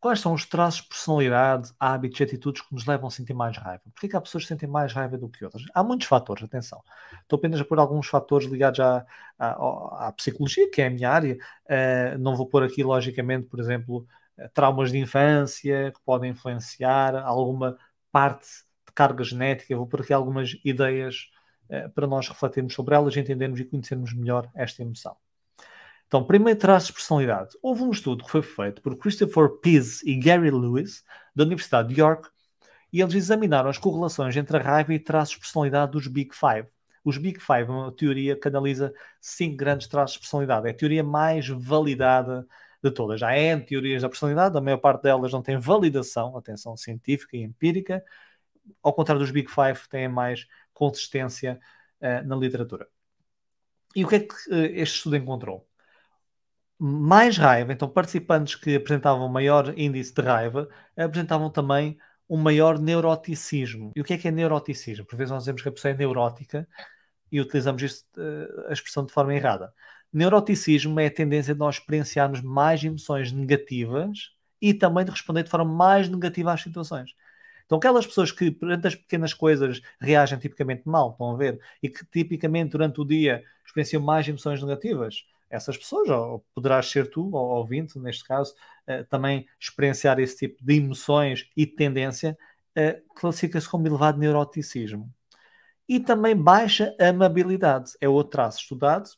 Quais são os traços de personalidade, hábitos e atitudes que nos levam a sentir mais raiva? Porquê que há pessoas que sentem mais raiva do que outras? Há muitos fatores, atenção. Estou apenas a pôr alguns fatores ligados à, à, à psicologia, que é a minha área. Uh, não vou pôr aqui, logicamente, por exemplo, traumas de infância que podem influenciar alguma parte de carga genética. Vou pôr aqui algumas ideias eh, para nós refletirmos sobre elas, entendermos e conhecermos melhor esta emoção. Então, primeiro traço de personalidade. Houve um estudo que foi feito por Christopher Pease e Gary Lewis, da Universidade de York, e eles examinaram as correlações entre a raiva e traços de personalidade dos Big Five. Os Big Five é uma teoria que analisa cinco grandes traços de personalidade. É a teoria mais validada de todas. Já é teorias da personalidade, a maior parte delas não tem validação, atenção científica e empírica. Ao contrário dos Big Five, têm mais consistência uh, na literatura. E o que é que uh, este estudo encontrou? Mais raiva, então participantes que apresentavam maior índice de raiva apresentavam também um maior neuroticismo. E o que é que é neuroticismo? Por vezes nós dizemos que a pessoa é neurótica e utilizamos uh, a expressão de forma errada. Neuroticismo é a tendência de nós experienciarmos mais emoções negativas e também de responder de forma mais negativa às situações. Então, aquelas pessoas que, perante as pequenas coisas, reagem tipicamente mal, estão a ver, e que tipicamente durante o dia experienciam mais emoções negativas, essas pessoas, ou poderás ser tu, ou ouvinte, neste caso, uh, também experienciar esse tipo de emoções e tendência, uh, classifica-se como elevado neuroticismo. E também baixa amabilidade, é outro traço estudado,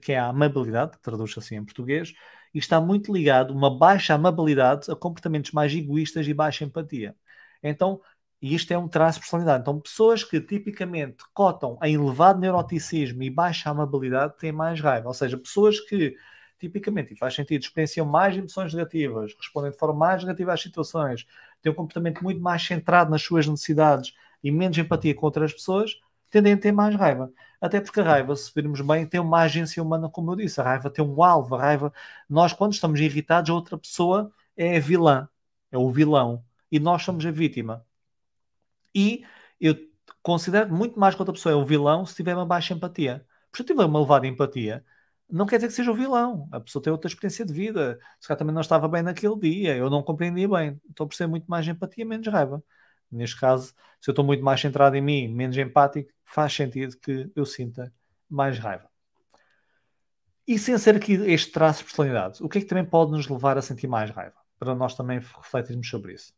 que é a amabilidade, que traduz assim em português, e está muito ligado, uma baixa amabilidade, a comportamentos mais egoístas e baixa empatia. Então, e isto é um traço de personalidade. Então, pessoas que tipicamente cotam em elevado neuroticismo e baixa amabilidade têm mais raiva. Ou seja, pessoas que tipicamente, e faz sentido, experienciam mais emoções negativas, respondem de forma mais negativa às situações, têm um comportamento muito mais centrado nas suas necessidades e menos empatia com outras pessoas, tendem a ter mais raiva. Até porque a raiva, se virmos bem, tem uma agência humana, como eu disse. A raiva tem um alvo. A raiva, nós, quando estamos irritados, a outra pessoa é a vilã, é o vilão. E nós somos a vítima. E eu considero muito mais que outra pessoa é o vilão se tiver uma baixa empatia. Porque se tiver uma elevada empatia, não quer dizer que seja o vilão. A pessoa tem outra experiência de vida. Se calhar também não estava bem naquele dia, eu não compreendia bem. Estou a perceber muito mais empatia, menos raiva. Neste caso, se eu estou muito mais centrado em mim, menos empático, faz sentido que eu sinta mais raiva. E sem ser aqui este traço de personalidade, o que é que também pode nos levar a sentir mais raiva? Para nós também refletirmos sobre isso.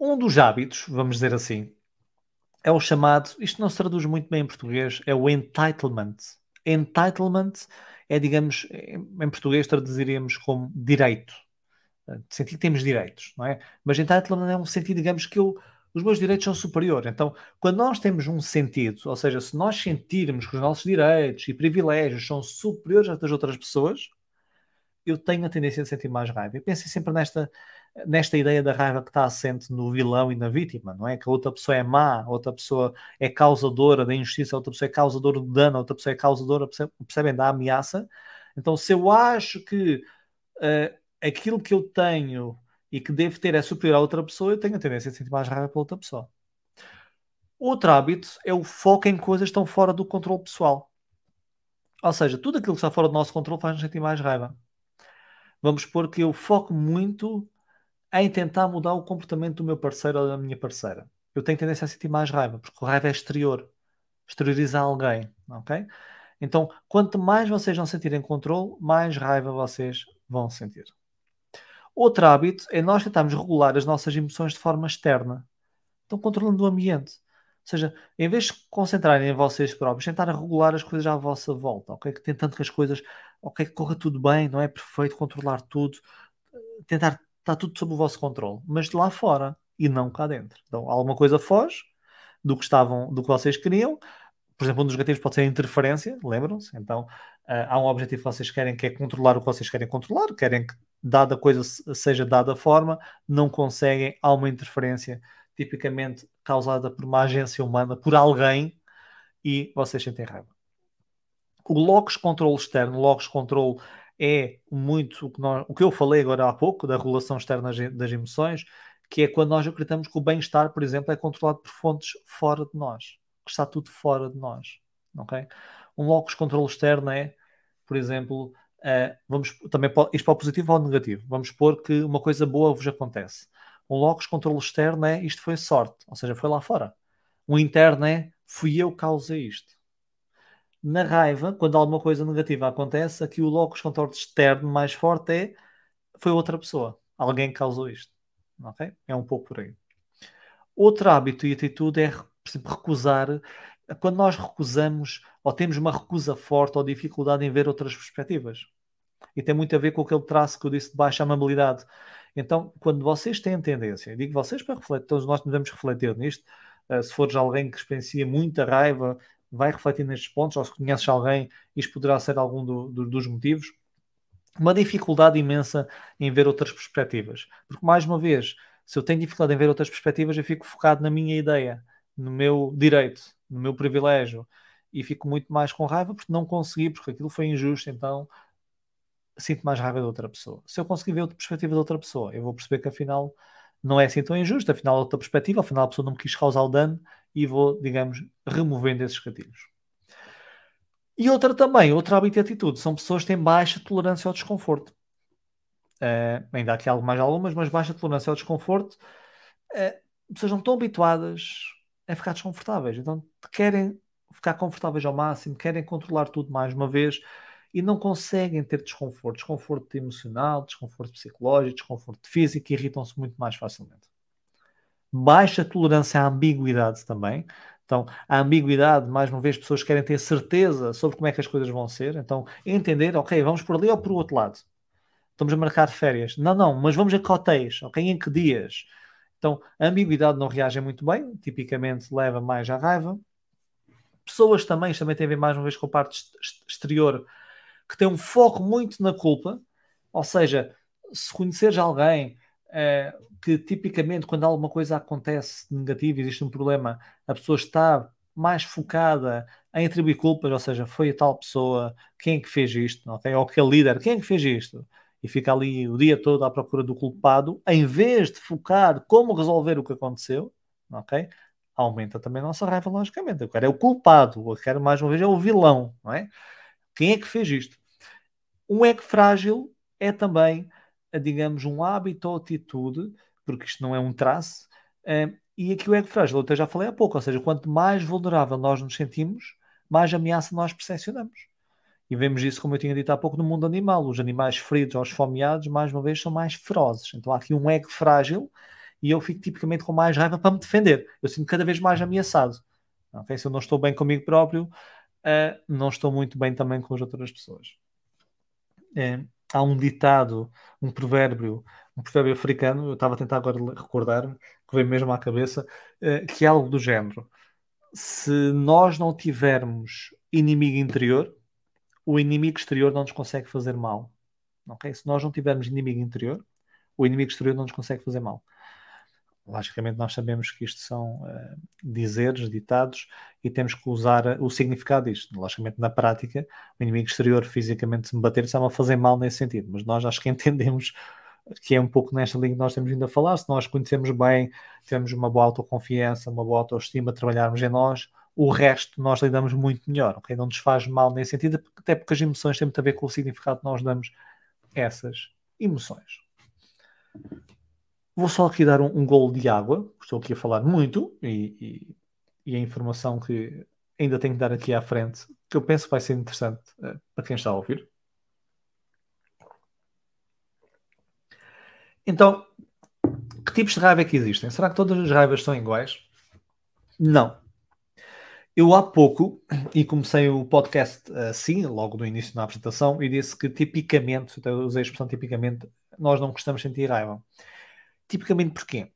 Um dos hábitos, vamos dizer assim, é o chamado, isto não se traduz muito bem em português, é o entitlement. Entitlement é, digamos, em português traduziríamos como direito. Sentir que temos direitos, não é? Mas entitlement é um sentido, digamos, que eu, os meus direitos são superiores. Então, quando nós temos um sentido, ou seja, se nós sentirmos que os nossos direitos e privilégios são superiores às das outras pessoas, eu tenho a tendência de sentir mais raiva. Eu pensei sempre nesta, nesta ideia da raiva que está assente no vilão e na vítima, não é? Que a outra pessoa é má, a outra pessoa é causadora da injustiça, a outra pessoa é causadora do dano, a outra pessoa é causadora, percebem, da ameaça. Então, se eu acho que uh, aquilo que eu tenho e que devo ter é superior à outra pessoa, eu tenho a tendência de sentir mais raiva pela outra pessoa. Outro hábito é o foco em coisas que estão fora do controle pessoal. Ou seja, tudo aquilo que está fora do nosso controle faz-nos sentir mais raiva. Vamos supor que eu foco muito em tentar mudar o comportamento do meu parceiro ou da minha parceira. Eu tenho tendência a sentir mais raiva, porque raiva é exterior. Exteriorizar alguém, ok? Então, quanto mais vocês vão sentirem controle, mais raiva vocês vão sentir. Outro hábito é nós tentarmos regular as nossas emoções de forma externa. Então, controlando o ambiente. Ou seja, em vez de concentrarem em vocês próprios, tentar regular as coisas à vossa volta, ok? Tentando que as coisas, ok, corra tudo bem, não é perfeito, controlar tudo, tentar está tudo sob o vosso controle, mas de lá fora e não cá dentro. Então, alguma coisa foge do que estavam, do que vocês queriam. Por exemplo, um dos negativos pode ser a interferência, lembram-se? Então, uh, há um objetivo que vocês querem que é controlar o que vocês querem controlar, querem que dada coisa seja dada forma, não conseguem, há uma interferência tipicamente causada por uma agência humana, por alguém, e vocês sentem raiva. O locus control externo, locus control é muito o que, nós, o que eu falei agora há pouco, da regulação externa das emoções, que é quando nós acreditamos que o bem-estar, por exemplo, é controlado por fontes fora de nós, que está tudo fora de nós. Okay? Um locus controle externo é, por exemplo, uh, vamos também isto para o positivo ou negativo. Vamos supor que uma coisa boa vos acontece. Um locus controle externo é isto foi sorte, ou seja, foi lá fora. Um interno é fui eu que causei isto na raiva, quando alguma coisa negativa acontece, aqui o locus controle externo mais forte é foi outra pessoa, alguém causou isto. Ok? É um pouco por aí. Outro hábito e atitude é, recusar. Quando nós recusamos ou temos uma recusa forte ou dificuldade em ver outras perspectivas. E tem muito a ver com aquele traço que eu disse de baixa amabilidade. Então, quando vocês têm tendência, digo vocês para refletir, todos nós devemos refletir nisto, uh, se fores alguém que experiencia muita raiva, vai refletir nestes pontos, ou se conheces alguém, isto poderá ser algum do, do, dos motivos. Uma dificuldade imensa em ver outras perspectivas. Porque, mais uma vez, se eu tenho dificuldade em ver outras perspectivas, eu fico focado na minha ideia, no meu direito, no meu privilégio, e fico muito mais com raiva porque não consegui, porque aquilo foi injusto, então sinto mais raiva da outra pessoa. Se eu conseguir ver outra perspectiva da outra pessoa, eu vou perceber que afinal não é assim tão injusto, afinal outra perspectiva, afinal a pessoa não me quis causar o dano e vou, digamos, removendo esses gatilhos. E outra também, outra hábito e atitude, são pessoas que têm baixa tolerância ao desconforto. Uh, ainda há aqui algo mais algumas, mas baixa tolerância ao desconforto uh, pessoas não estão habituadas a ficar desconfortáveis. Então querem ficar confortáveis ao máximo, querem controlar tudo mais uma vez e não conseguem ter desconforto, desconforto emocional, desconforto psicológico, desconforto físico irritam-se muito mais facilmente. Baixa tolerância à ambiguidade também. Então, a ambiguidade, mais uma vez, pessoas querem ter certeza sobre como é que as coisas vão ser. Então, entender, ok, vamos por ali ou por outro lado. Estamos a marcar férias. Não, não, mas vamos a cotéis, ok? Em que dias? Então, a ambiguidade não reage muito bem, tipicamente leva mais à raiva. Pessoas também, também têm a ver mais uma vez com a parte exterior, que tem um foco muito na culpa, ou seja, se conheceres alguém que tipicamente quando alguma coisa acontece negativa, existe um problema, a pessoa está mais focada em atribuir culpas, ou seja, foi a tal pessoa, quem é que fez isto, okay? ou aquele líder, quem é que fez isto? E fica ali o dia todo à procura do culpado, em vez de focar como resolver o que aconteceu, ok? Aumenta também a nossa raiva, logicamente. Eu quero é o culpado, eu quero mais uma vez é o vilão, não é? Quem é que fez isto? Um ego frágil é também, digamos, um hábito ou atitude, porque isto não é um traço, é, e aqui o ego frágil, eu até já falei há pouco, ou seja, quanto mais vulnerável nós nos sentimos, mais ameaça nós percepcionamos. E vemos isso, como eu tinha dito há pouco, no mundo animal. Os animais feridos ou esfomeados, mais uma vez, são mais ferozes. Então há aqui um ego frágil e eu fico tipicamente com mais raiva para me defender. Eu sinto cada vez mais ameaçado. Okay? Se eu não estou bem comigo próprio, uh, não estou muito bem também com as outras pessoas é, há um ditado, um provérbio, um provérbio africano, eu estava a tentar agora recordar-me, que veio mesmo à cabeça, é, que é algo do género. Se nós não tivermos inimigo interior, o inimigo exterior não nos consegue fazer mal. Okay? Se nós não tivermos inimigo interior, o inimigo exterior não nos consegue fazer mal. Logicamente, nós sabemos que isto são uh, dizeres, ditados, e temos que usar uh, o significado disto. Logicamente, na prática, o inimigo exterior fisicamente se me bater está-me a fazer mal nesse sentido, mas nós acho que entendemos que é um pouco nesta linha que nós temos vindo a falar. Se nós conhecemos bem, temos uma boa autoconfiança, uma boa autoestima, trabalharmos em nós, o resto nós lidamos muito melhor, ok? Não nos faz mal nesse sentido, até porque as emoções têm muito a ver com o significado que nós damos a essas emoções. Vou só aqui dar um, um golo de água, estou aqui a falar muito e, e, e, a informação que ainda tenho que dar aqui à frente, que eu penso vai ser interessante uh, para quem está a ouvir. Então, que tipos de raiva é que existem? Será que todas as raivas são iguais? Não. Eu há pouco, e comecei o podcast assim, logo no início da apresentação, e disse que tipicamente, usei a expressão tipicamente, nós não gostamos de sentir raiva. Tipicamente porquê?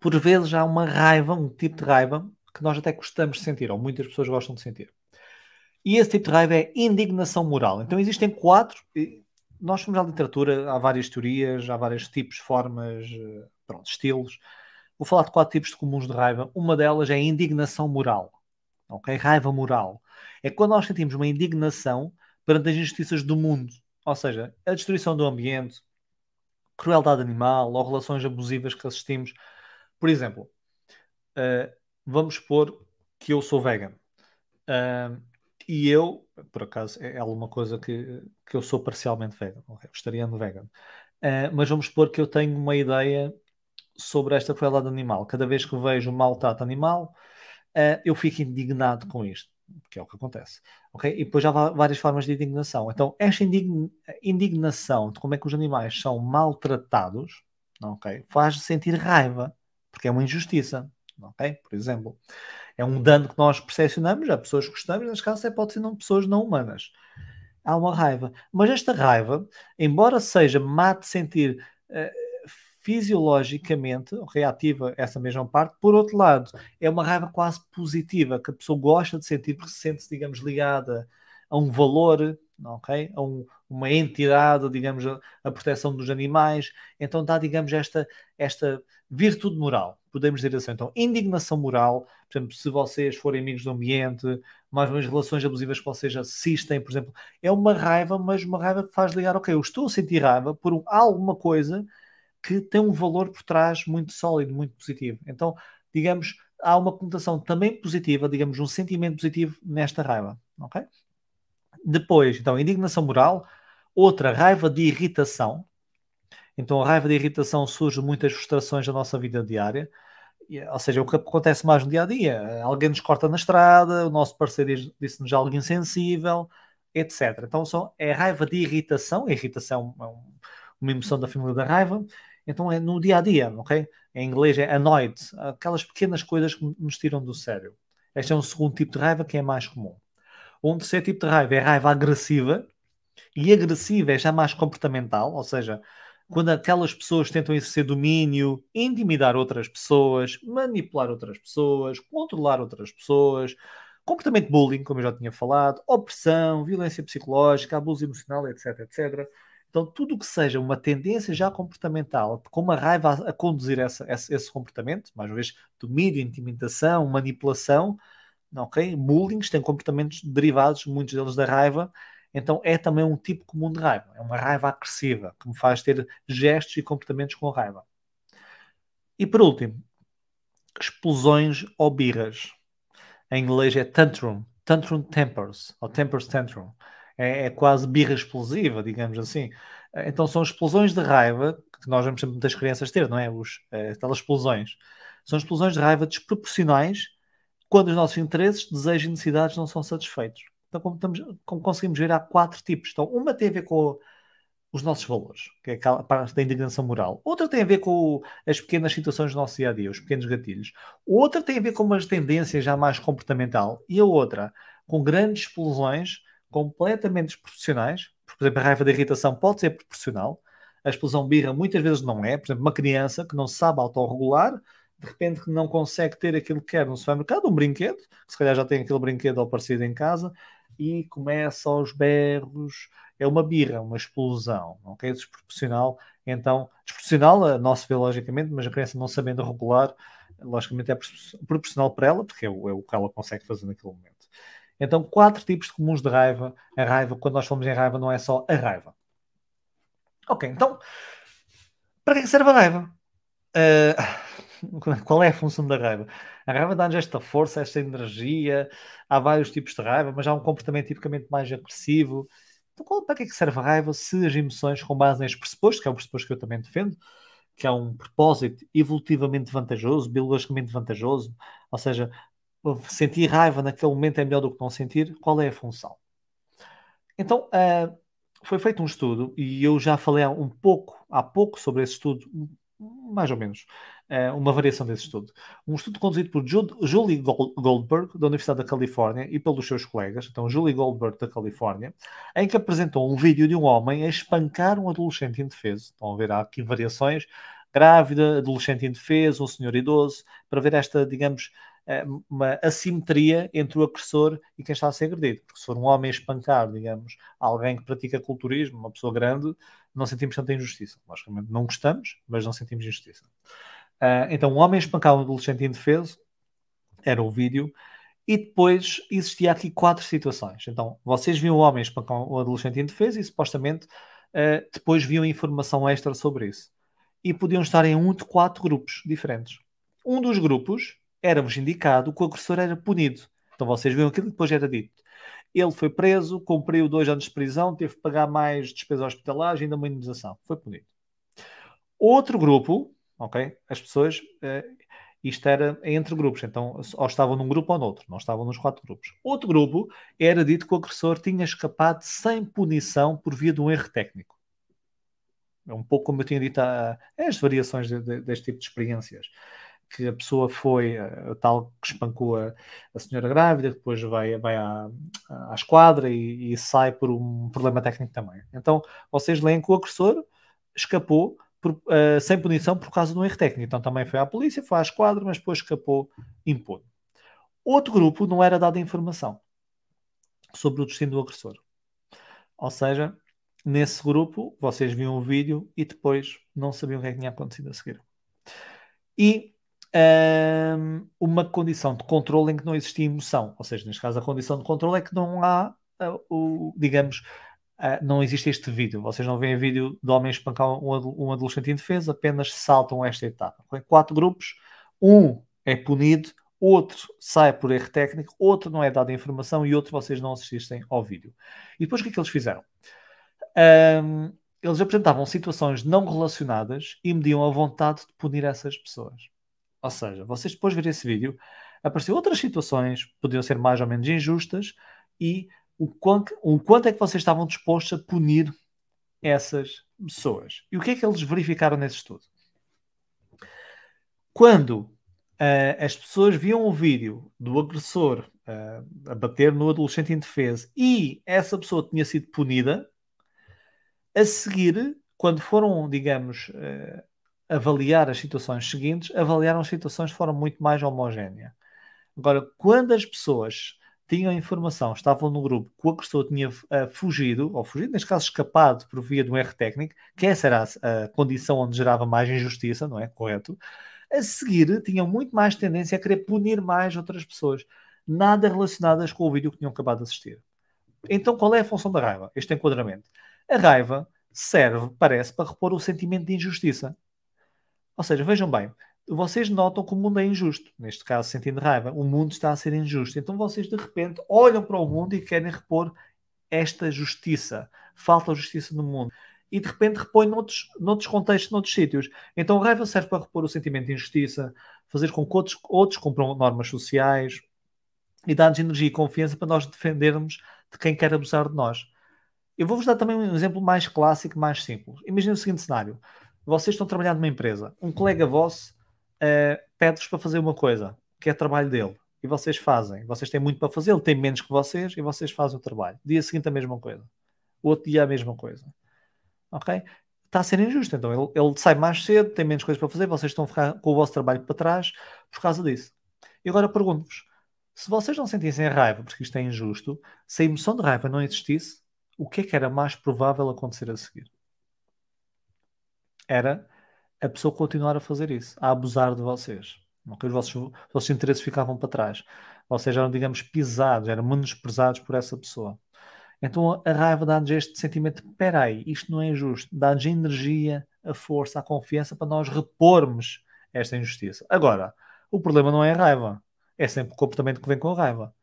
Por vezes há uma raiva, um tipo de raiva que nós até gostamos de sentir, ou muitas pessoas gostam de sentir. E esse tipo de raiva é indignação moral. Então existem quatro, nós fomos à literatura, há várias teorias, há vários tipos, formas, eh, pronto, estilos. Vou falar de quatro tipos de comuns de raiva. Uma delas é indignação moral. Ok? Raiva moral. É quando nós sentimos uma indignação perante as injustiças do mundo. Ou seja, a destruição do ambiente, crueldade animal ou relações abusivas que assistimos. Por exemplo, uh, vamos supor que eu sou vegan. Uh, e eu, por acaso, é alguma coisa que, que eu sou parcialmente vegan, okay? vegetariano vegan. Uh, mas vamos supor que eu tenho uma ideia sobre esta crueldade animal. Cada vez que vejo um maltrato animal, eu fico indignado com isto que é o que acontece. Okay? E depois há várias formas de indignação. Então, esta indignação de como é que os animais são maltratados okay, faz sentir raiva, porque é uma injustiça. Okay? Por exemplo, é um dano que nós percepcionamos, há pessoas que gostamos, neste caso, pode ser não, pessoas não humanas. Há uma raiva. Mas esta raiva, embora seja mate sentir. Uh, fisiologicamente reativa essa mesma parte. Por outro lado, é uma raiva quase positiva, que a pessoa gosta de sentir porque se sente, digamos, ligada a um valor, ok? A um, uma entidade, digamos, a, a, proteção dos animais. Então dá, digamos, esta, esta virtude moral, podemos dizer assim. Então, indignação moral, por exemplo, se vocês forem amigos do ambiente, mais ou menos relações abusivas que vocês assistem, por exemplo, é uma raiva, mas uma raiva que faz ligar, ok, eu estou a sentir raiva por alguma coisa que tem um valor por trás muito sólido, muito positivo. Então, digamos, há uma conotação também positiva, digamos, um sentimento positivo nesta raiva, ok? Depois, então, indignação moral, outra raiva de irritação. Então a raiva de irritação surge muitas frustrações da nossa vida diária, ou seja, o que acontece mais no dia a dia. Alguém nos corta na estrada, o nosso parceiro disse-nos algo insensível, etc. Então são, é raiva de irritação, a irritação é um, uma emoção da família da raiva, então é no dia a dia, ok? Em inglês é annoyed, aquelas pequenas coisas que nos tiram do sério. Este é um segundo tipo de raiva que é mais comum. Um terceiro tipo de raiva é raiva agressiva, e agressiva é já mais comportamental, ou seja, quando aquelas pessoas tentam exercer domínio, intimidar outras pessoas, manipular outras pessoas, controlar outras pessoas, comportamento bullying, como eu já tinha falado, opressão, violência psicológica, abuso emocional, etc, etc. Então, tudo o que seja uma tendência já comportamental, com uma raiva a, a conduzir essa, esse, esse, comportamento, mais uma vez, domínio, intimidação, manipulação, ok? Bullying tem comportamentos derivados, muitos deles da raiva, então é também um tipo comum de raiva. É uma raiva agressiva, que me faz ter gestos e comportamentos com raiva. E por último, explosões ou birras. Em inglês é tantrum, tantrum tempers, ou tempers tantrum. É, é quase birra explosiva, digamos assim. Então são explosões de raiva que nós vemos sempre muitas crianças ter, não é? Os, é, aquelas explosões. São explosões de raiva desproporcionais quando os nossos interesses, desejos e necessidades não são satisfeitos. Então, como, estamos, como conseguimos ver, há quatro tipos. Então, uma tem a ver com os nossos valores, que é aquela parte da indignação moral. Outra tem a ver com as pequenas situações do nosso dia a dia, os pequenos gatilhos. Outra tem a ver com umas tendências já mais comportamental. E a outra, com grandes explosões completamente desproporcionais. Por exemplo, a raiva da irritação pode ser proporcional. A explosão birra muitas vezes não é. Por exemplo, uma criança que não sabe autorregular, de repente que não consegue ter aquilo que quer no supermercado, um brinquedo, que se calhar já tem aquele brinquedo ao parecido em casa, e começa aos berros, é uma birra, uma explosão, ok? Desproporcional, então, desproporcional a nosso vê logicamente, mas a criança não sabendo regular, logicamente é proporcional para ela, porque é o, é o que ela consegue fazer naquele momento. Então, quatro tipos comuns de raiva. A raiva, quando nós falamos em raiva, não é só a raiva. Ok, então, para que serve a raiva? Uh, qual é a função da raiva? A raiva dá-nos esta força, esta energia. Há vários tipos de raiva, mas há um comportamento tipicamente mais agressivo. Então, qual, para que é serve a raiva se as emoções, com base neste pressuposto, que é o pressuposto que eu também defendo, que é um propósito evolutivamente vantajoso, biologicamente vantajoso, ou seja, sentir raiva naquele momento é melhor do que não sentir, qual é a função? Então, uh, foi feito um estudo, e eu já falei um pouco, há pouco sobre esse estudo, mais ou menos, uh, uma variação desse estudo. Um estudo conduzido por Julie Goldberg, da Universidade da Califórnia, e pelos seus colegas, então Julie Goldberg, da Califórnia, em que apresentou um vídeo de um homem a espancar um adolescente indefeso. Estão a ver, há aqui variações, grávida, adolescente indefeso, um senhor idoso, para ver esta, digamos, uma assimetria entre o agressor e quem está a ser agredido. Porque se for um homem espancar, digamos, alguém que pratica culturismo, uma pessoa grande, não sentimos tanta injustiça. Logicamente não gostamos, mas não sentimos injustiça. Uh, então, um homem espancar um adolescente indefeso era o vídeo. E depois existia aqui quatro situações. Então, vocês viam o homem espancar um adolescente indefeso e supostamente uh, depois viam informação extra sobre isso. E podiam estar em um de quatro grupos diferentes. Um dos grupos era-vos indicado que o agressor era punido. Então vocês viram aquilo que depois era dito. Ele foi preso, cumpriu dois anos de prisão, teve que pagar mais despesas hospitalares e ainda uma indenização. Foi punido. Outro grupo, ok? As pessoas, uh, isto era entre grupos, então ou estavam num grupo ou noutro, não estavam nos quatro grupos. Outro grupo era dito que o agressor tinha escapado sem punição por via de um erro técnico. É um pouco como eu tinha dito, as variações de, de, deste tipo de experiências que a pessoa foi a, tal que espancou a, a, senhora grávida, depois vai, vai à, à esquadra e, e, sai por um problema técnico também. Então, vocês leem que o agressor escapou por, uh, sem punição por causa de um erro técnico. Então, também foi à polícia, foi à esquadra, mas depois escapou impune. Outro grupo não era dada informação sobre o destino do agressor. Ou seja, nesse grupo, vocês viam o vídeo e depois não sabiam o que é que tinha acontecido a seguir. E um, uma condição de controle em que não existia emoção. Ou seja, neste caso, a condição de controle é que não há, uh, o, digamos, uh, não existe este vídeo. Vocês não veem vídeo de homens espancar um, um adolescente indefeso, apenas saltam esta etapa. Em quatro grupos, um é punido, outro sai por erro técnico, outro não é dada informação e outro vocês não assistem ao vídeo. E depois o que é que eles fizeram? Um, eles apresentavam situações não relacionadas e mediam a vontade de punir essas pessoas. Ou seja, vocês depois de ver esse vídeo, apareciam outras situações, podiam ser mais ou menos injustas, e o quanto, o quanto é que vocês estavam dispostos a punir essas pessoas. E o que é que eles verificaram nesse estudo? Quando uh, as pessoas viam o vídeo do agressor uh, a bater no adolescente indefeso e essa pessoa tinha sido punida, a seguir, quando foram, digamos, uh, avaliar as situações seguintes, avaliaram as situações de forma muito mais homogénea. Agora, quando as pessoas tinham informação, estavam no grupo que o agressor tinha uh, fugido, ou fugido, neste caso escapado por via de um erro técnico, que essa era a, a, condição onde gerava mais injustiça, não é? Correto? A seguir, tinham muito mais tendência a querer punir mais outras pessoas, nada relacionadas com o vídeo que tinham acabado de assistir. Então, qual é a função da raiva? Este enquadramento. A raiva serve, parece, para repor o sentimento de injustiça. Ou seja, vejam bem, vocês notam que o mundo é injusto. Neste caso, sentindo raiva, o mundo está a ser injusto. Então vocês, de repente, olham para o mundo e querem repor esta justiça. Falta justiça no mundo. E de repente repõe noutros, noutros contextos, noutros sítios. Então raiva serve para repor o sentimento de injustiça, fazer com que outros, outros cumpram normas sociais e dar-nos energia e confiança para nós defendermos de quem quer abusar de nós. Eu vou-vos dar também um exemplo mais clássico, mais simples. Imaginem o seguinte cenário. Vocês estão trabalhando numa empresa. Um colega vosso uh, pede-vos para fazer uma coisa, que é trabalho dele, e vocês fazem. Vocês têm muito para fazer, ele tem menos que vocês, e vocês fazem o trabalho. Dia seguinte a mesma coisa. Outro dia a mesma coisa. Ok? Está a ser injusto. Então ele, ele sai mais cedo, tem menos coisas para fazer, vocês estão a ficar com o vosso trabalho para trás por causa disso. E agora pergunto-vos: se vocês não sentissem raiva porque isto é injusto, se a emoção de raiva não existisse, o que é que era mais provável acontecer a seguir? Era a pessoa continuar a fazer isso, a abusar de vocês. Okay? Os, vossos, os vossos interesses ficavam para trás. Vocês eram, digamos, pisados, eram menosprezados por essa pessoa. Então a raiva dá-nos este sentimento: espera aí, isto não é justo. Dá-nos a energia, a força, a confiança para nós repormos esta injustiça. Agora, o problema não é a raiva, é sempre o comportamento que vem com a raiva.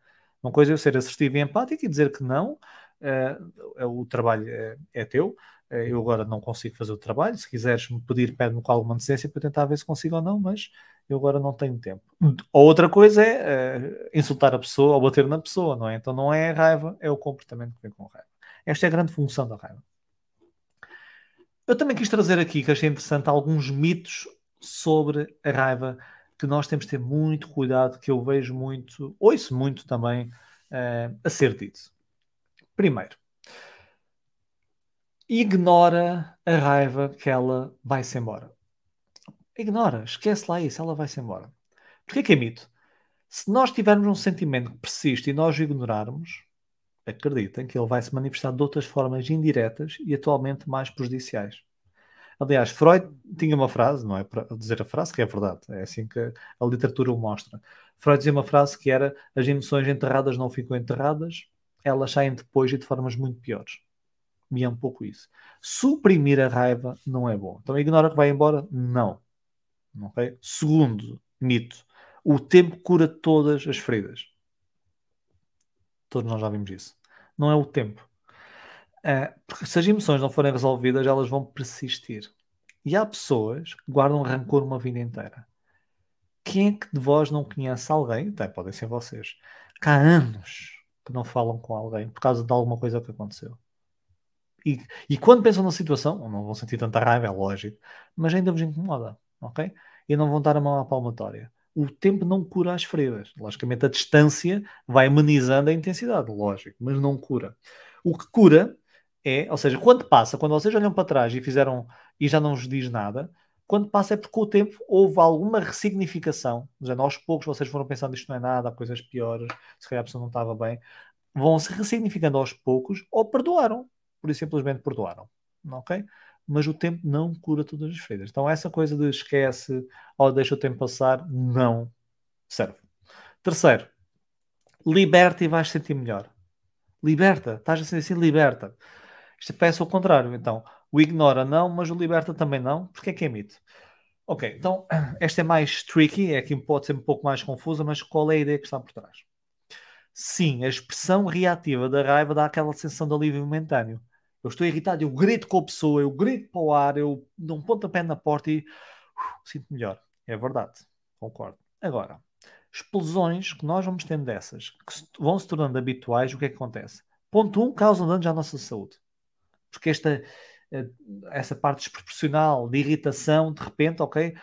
Uma coisa é eu ser assertivo e empático e dizer que não, uh, o trabalho é, é teu, eu agora não consigo fazer o trabalho. Se quiseres me pedir, pede-me com alguma antecedência para tentar ver se consigo ou não, mas eu agora não tenho tempo. Ou outra coisa é uh, insultar a pessoa ou bater na pessoa, não é? Então não é a raiva, é o comportamento que vem com raiva. Esta é a grande função da raiva. Eu também quis trazer aqui, que achei interessante, alguns mitos sobre a raiva que nós temos de ter muito cuidado, que eu vejo muito, ouço muito também uh, a ser dito. Primeiro, ignora a raiva que ela vai-se embora. Ignora, esquece lá isso, ela vai-se embora. Porquê que é mito? Se nós tivermos um sentimento que persiste e nós o ignorarmos, acreditem que ele vai se manifestar de outras formas indiretas e atualmente mais prejudiciais. Aliás, Freud tinha uma frase, não é para dizer a frase, que é verdade, é assim que a literatura o mostra. Freud dizia uma frase que era: as emoções enterradas não ficam enterradas, elas saem depois e de formas muito piores me é um pouco isso. Suprimir a raiva não é bom. Então ignora que vai embora? Não. Okay? Segundo mito, o tempo cura todas as feridas. Todos nós já vimos isso. Não é o tempo. Uh, porque se as emoções não forem resolvidas, elas vão persistir. E há pessoas que guardam rancor uma vida inteira. Quem é que de vós não conhece alguém, até podem ser vocês, que há anos que não falam com alguém por causa de alguma coisa que aconteceu? E, e quando pensam na situação, não vão sentir tanta raiva, é lógico, mas ainda vos incomoda, ok? E não vão dar a mão à palmatória. O tempo não cura as feridas. Logicamente, a distância vai amenizando a intensidade, lógico, mas não cura. O que cura é, ou seja, quando passa, quando vocês olham para trás e fizeram e já não vos diz nada, quando passa é porque o tempo houve alguma ressignificação. Já aos poucos vocês foram pensando isto não é nada, há coisas piores, se calhar a pessoa não estava bem, vão se ressignificando aos poucos ou perdoaram por isso simplesmente perdoaram. Ok? Mas o tempo não cura todas as feridas. Então, essa coisa de esquece ou deixa o tempo passar, não serve. Terceiro, liberta e vais sentir melhor. Liberta, estás a sentir assim, liberta. Isto peça ao contrário. Então, o ignora não, mas o liberta também não. Porque é que é mito? Ok, então esta é mais tricky, é que pode ser um pouco mais confusa, mas qual é a ideia que está por trás? Sim, a expressão reativa da raiva dá aquela sensação de alívio momentâneo Eu estou irritado, eu grito com a pessoa, eu grito para o ar, eu dou um pontapé na porta e uh, sinto melhor. É verdade, concordo. Agora, explosões que nós vamos tendo dessas, que vão se tornando habituais, o que é que acontece? Ponto 1, um, causam danos à nossa saúde. Porque esta, eh, essa parte desproporcional de irritação, de repente, ok,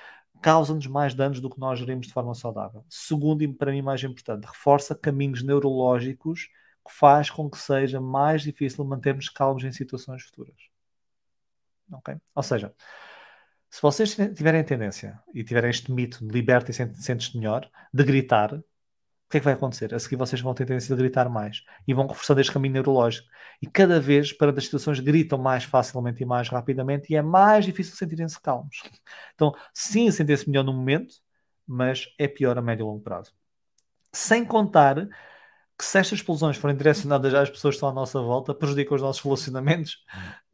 causa-nos mais danos do que nós gerimos de forma saudável. Segundo, e para mim mais importante, reforça caminhos neurológicos que faz com que seja mais difícil mantermos calmos em situações futuras. Ok? Ou seja, se vocês tiverem tendência e tiverem este mito de liberta e sentes-te melhor, de gritar, o que é que vai acontecer? A seguir vocês vão ter tendência de gritar mais e vão reforçando este caminho neurológico. E cada vez, para as situações, gritam mais facilmente e mais rapidamente e é mais difícil sentirem-se calmos. Então, sim, sentem-se melhor no momento, mas é pior a médio e longo prazo. Sem contar que se estas explosões forem direcionadas às pessoas que estão à nossa volta, prejudicam os nossos relacionamentos,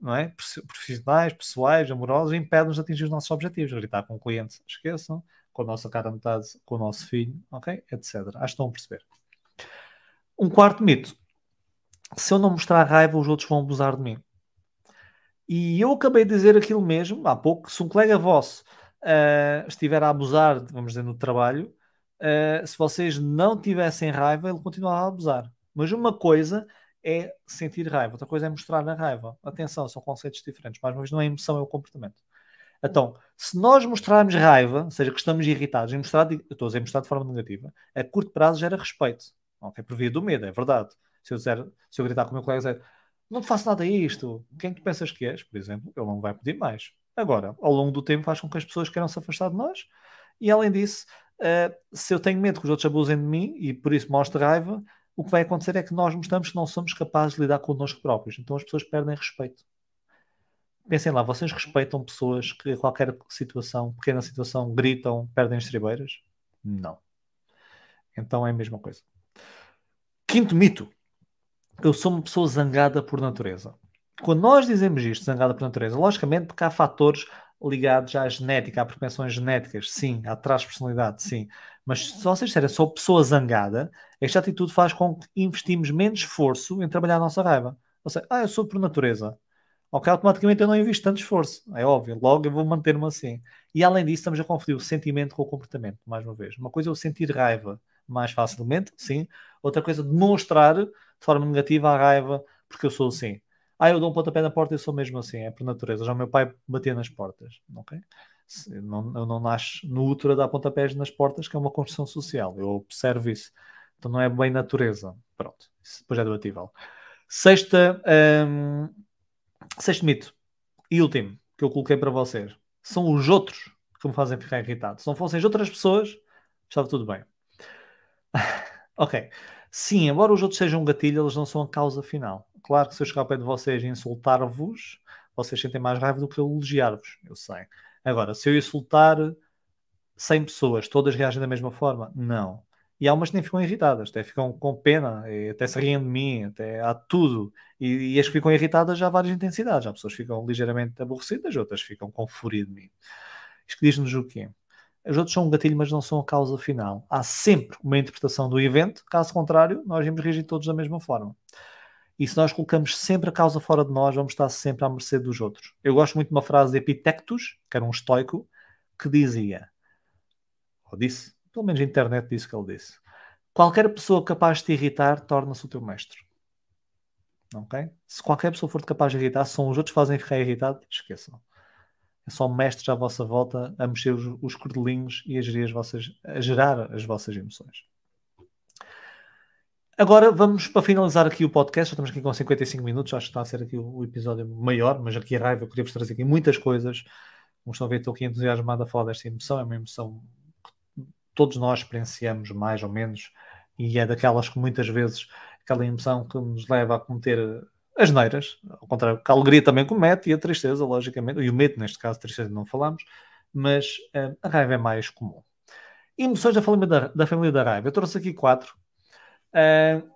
não é? Profissionais, pessoais, amorosos, e impedem-nos de atingir os nossos objetivos. Gritar com o cliente, esqueçam, com a nossa cara metade, com o nosso filho, ok? Etc. Acho que estão a perceber. Um quarto mito. Se eu não mostrar raiva, os outros vão abusar de mim. E eu acabei de dizer aquilo mesmo, há pouco, se um colega vosso uh, estiver a abusar, vamos dizer, no trabalho, uh, se vocês não tivessem raiva, ele continuava a abusar. Mas uma coisa é sentir raiva, outra coisa é mostrar a raiva. Atenção, são conceitos diferentes, mas não é emoção, é o comportamento. Então, se nós mostrarmos raiva, ou seja, que estamos irritados, e mostrar, estou a dizer mostrar de forma negativa, a curto prazo gera respeito. Ok, por via do medo, é verdade. Se eu, dizer, se eu gritar com o meu colega dizer não te faço nada a isto, quem tu pensas que és, por exemplo, ele não vai pedir mais. Agora, ao longo do tempo faz com que as pessoas queiram se afastar de nós e além disso, uh, se eu tenho medo que os outros abusem de mim e por isso mostro raiva, o que vai acontecer é que nós mostramos que não somos capazes de lidar connosco próprios. Então as pessoas perdem respeito. Pensem lá, vocês respeitam pessoas que a qualquer situação, pequena situação, gritam, perdem as tribeiras? Não. Então é a mesma coisa. Quinto mito. Eu sou uma pessoa zangada por natureza. Quando nós dizemos isto, zangada por natureza, logicamente que há fatores ligados à genética, a propensões genéticas, sim, à personalidade, sim. Mas se vocês disserem sou pessoa zangada, esta atitude faz com que investimos menos esforço em trabalhar a nossa raiva. Ou seja, ah, eu sou por natureza. Ok, automaticamente eu não invisto tanto esforço. É óbvio, logo eu vou manter-me assim. E além disso, estamos a confundir o sentimento com o comportamento, mais uma vez. Uma coisa é eu sentir raiva mais facilmente, sim. Outra coisa é demonstrar de forma negativa a raiva porque eu sou assim. Ah, eu dou um pontapé na porta e sou mesmo assim, é por natureza. Já o meu pai batia nas portas, ok? Eu não, eu não nasço no útero a dar pontapés nas portas, que é uma construção social. Eu observo isso. Então não é bem natureza. Pronto, isso depois é debatível. Sexta, um, sexto mito e último que eu coloquei para vocês são os outros que me fazem ficar irritado. Se não fossem as outras pessoas, estava tudo bem. ok. Sim, embora os outros sejam um gatilho, eles não são a causa final. Claro que se eu chegar ao pé de vocês e insultar-vos, vocês sentem mais raiva do que eu elogiar-vos, eu sei. Agora, se eu insultar 100 pessoas, todas reagem da mesma forma? Não. E há umas que nem ficam irritadas, até ficam com pena, até se riem de mim, até há tudo. E, e as que ficam irritadas já há várias intensidades. Há pessoas que ficam ligeiramente aborrecidas, outras ficam com fúria de mim. Isto diz-nos o quê? Os outros são um gatilho, mas não são a causa final. Há sempre uma interpretação do evento, caso contrário, nós vamos reagir todos da mesma forma. E se nós colocamos sempre a causa fora de nós, vamos estar sempre à mercê dos outros. Eu gosto muito de uma frase de Epitectus, que era um estoico, que dizia, ou disse, pelo menos a internet disse que ele disse, qualquer pessoa capaz de te irritar torna-se o teu mestre. Ok? Se qualquer pessoa for capaz de irritar, se são os outros que fazem ficar irritado, esqueçam. É só mestres à vossa volta a mexer os, os cordelinhos e a, as vossas, a gerar as vossas emoções. Agora vamos para finalizar aqui o podcast. Já estamos aqui com 55 minutos. Acho que está a ser aqui o, episódio maior, mas aqui a raiva eu queria vos trazer aqui muitas coisas. Como estão a ver, estou aqui entusiasmado a falar desta emoção. É uma emoção que todos nós experienciamos mais ou menos e é daquelas que muitas vezes aquela emoção que nos leva a cometer as neiras, ao contrário, que a alegria também comete e a tristeza, logicamente, e o medo, neste caso, tristeza não falamos, mas uh, a raiva é mais comum. Emoções da família da, da família da raiva. Eu trouxe aqui quatro Uh,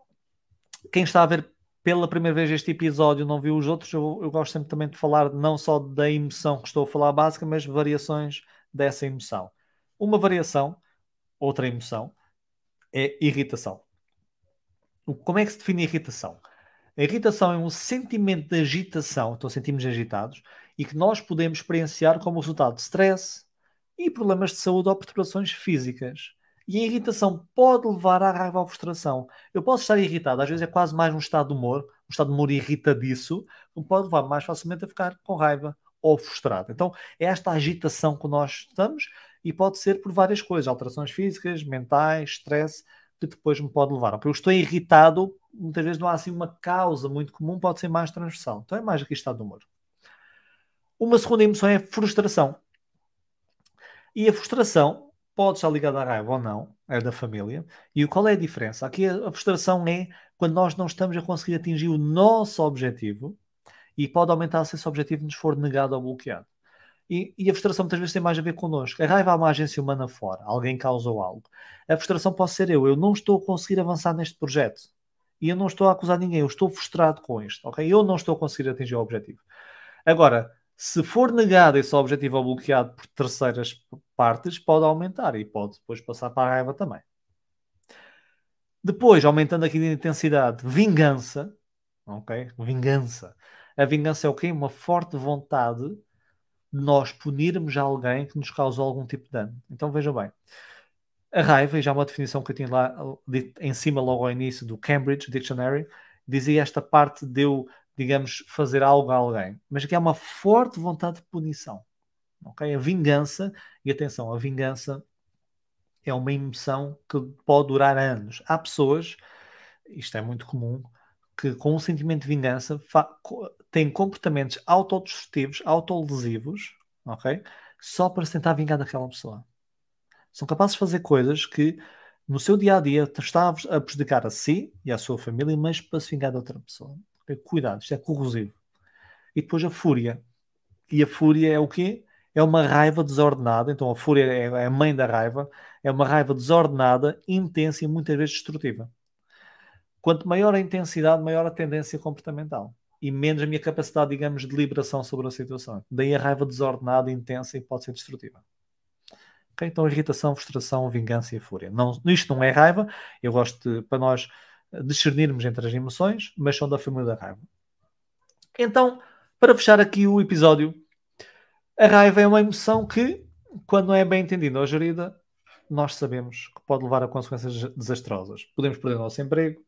quem está a ver pela primeira vez este episódio não viu os outros, eu, eu, gosto sempre também de falar não só da emoção que estou a falar básica, mas variações dessa emoção. Uma variação, outra emoção, é irritação. Como é que se define irritação? A irritação é um sentimento de agitação, então sentimos agitados, e que nós podemos experienciar como resultado de stress e problemas de saúde ou perturbações físicas. E a irritação pode levar à raiva ou frustração. Eu posso estar irritado, às vezes é quase mais um estado de humor, um estado de humor irritadiço, que pode levar mais facilmente a ficar com raiva ou frustrado. Então é esta agitação que nós estamos e pode ser por várias coisas, alterações físicas, mentais, stress, que depois me pode levar. Porque eu estou irritado, muitas vezes não há assim uma causa muito comum, pode ser mais transversal. Então é mais aqui estado de humor. Uma segunda emoção é frustração. E a frustração pode estar ligada à raiva ou não, é da família. E qual é a diferença? Aqui a frustração é quando nós não estamos a conseguir atingir o nosso objetivo e pode aumentar se esse objetivo nos for negado ou bloqueado. E, e, a frustração muitas vezes tem mais a ver connosco. A raiva há uma agência humana fora, alguém causou algo. A frustração pode ser eu, eu não estou a conseguir avançar neste projeto. E eu não estou a acusar ninguém, eu estou frustrado com isto, ok? Eu não estou a conseguir atingir o objetivo. Agora, se for negado esse objetivo ou bloqueado por terceiras partes, pode aumentar e pode depois passar para a raiva também. Depois, aumentando aqui de intensidade, vingança, ok? Vingança. A vingança é o quê? Uma forte vontade de nós punirmos alguém que nos causou algum tipo de dano. Então veja bem. A raiva, e já uma definição que eu tinha lá em cima logo ao início do Cambridge Dictionary, dizia esta parte de eu digamos, fazer algo a alguém, mas que há uma forte vontade de punição. Okay? A vingança, e atenção, a vingança é uma emoção que pode durar anos. Há pessoas, isto é muito comum, que com um sentimento de vingança têm comportamentos autodestrutivos, autolesivos, ok? Só para se tentar vingar daquela pessoa. São capazes de fazer coisas que no seu dia a dia está a prejudicar a si e à sua família, mas para se vingar de outra pessoa. Cuidado, isto é corrosivo. E depois a fúria. E a fúria é o quê? É uma raiva desordenada. Então a fúria é, é a mãe da raiva. É uma raiva desordenada, intensa e muitas vezes destrutiva. Quanto maior a intensidade, maior a tendência comportamental. E menos a minha capacidade, digamos, de liberação sobre a situação. Daí a raiva desordenada, intensa e pode ser destrutiva. Okay? Então, irritação, frustração, vingança e fúria. Não, isto não é raiva. Eu gosto de, para nós discernirmos entre as emoções, mas são da família da raiva. Então, para fechar aqui o episódio, a raiva é uma emoção que, quando não é bem entendida ou gerida, nós sabemos que pode levar a consequências desastrosas. Podemos perder o nosso emprego,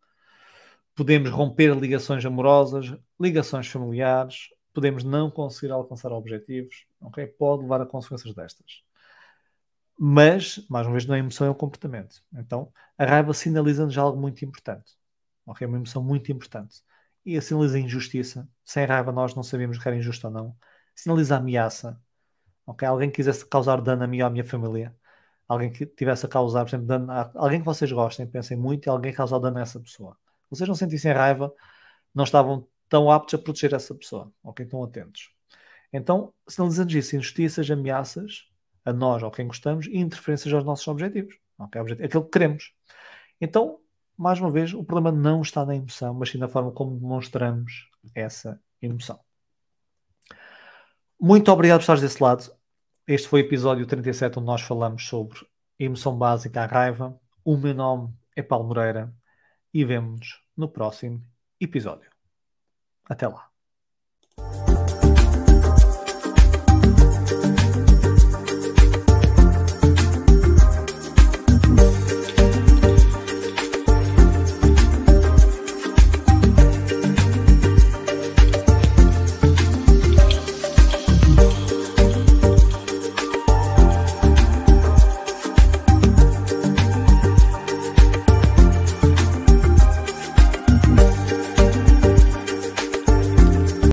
podemos romper ligações amorosas, ligações familiares, podemos não conseguir alcançar objetivos, ok? Pode levar a consequências destas. Mas, mais uma vez, não é emoção, é o comportamento. Então, a raiva sinaliza-nos algo muito importante. Ok? É uma emoção muito importante. E sinaliza injustiça. Sem raiva, nós não sabemos que era injusto ou não. Sinaliza ameaça. Ok? Alguém que quisesse causar dano a mim ou à minha família. Alguém que tivesse a causar, por exemplo, dano a alguém que vocês gostem, pensem muito, e alguém causar dano a essa pessoa. Vocês não sentissem raiva, não estavam tão aptos a proteger essa pessoa. Ok? Estão atentos. Então, sinalizando isso, injustiças, ameaças, a nós ou quem gostamos e interferências aos nossos objetivos. Okay? Aquilo que queremos. Então, mais uma vez, o problema não está na emoção, mas sim na forma como demonstramos essa emoção. Muito obrigado por estares desse lado. Este foi o episódio 37 onde nós falamos sobre emoção básica, a raiva. O meu nome é Paulo Moreira e vemos-nos no próximo episódio. Até lá.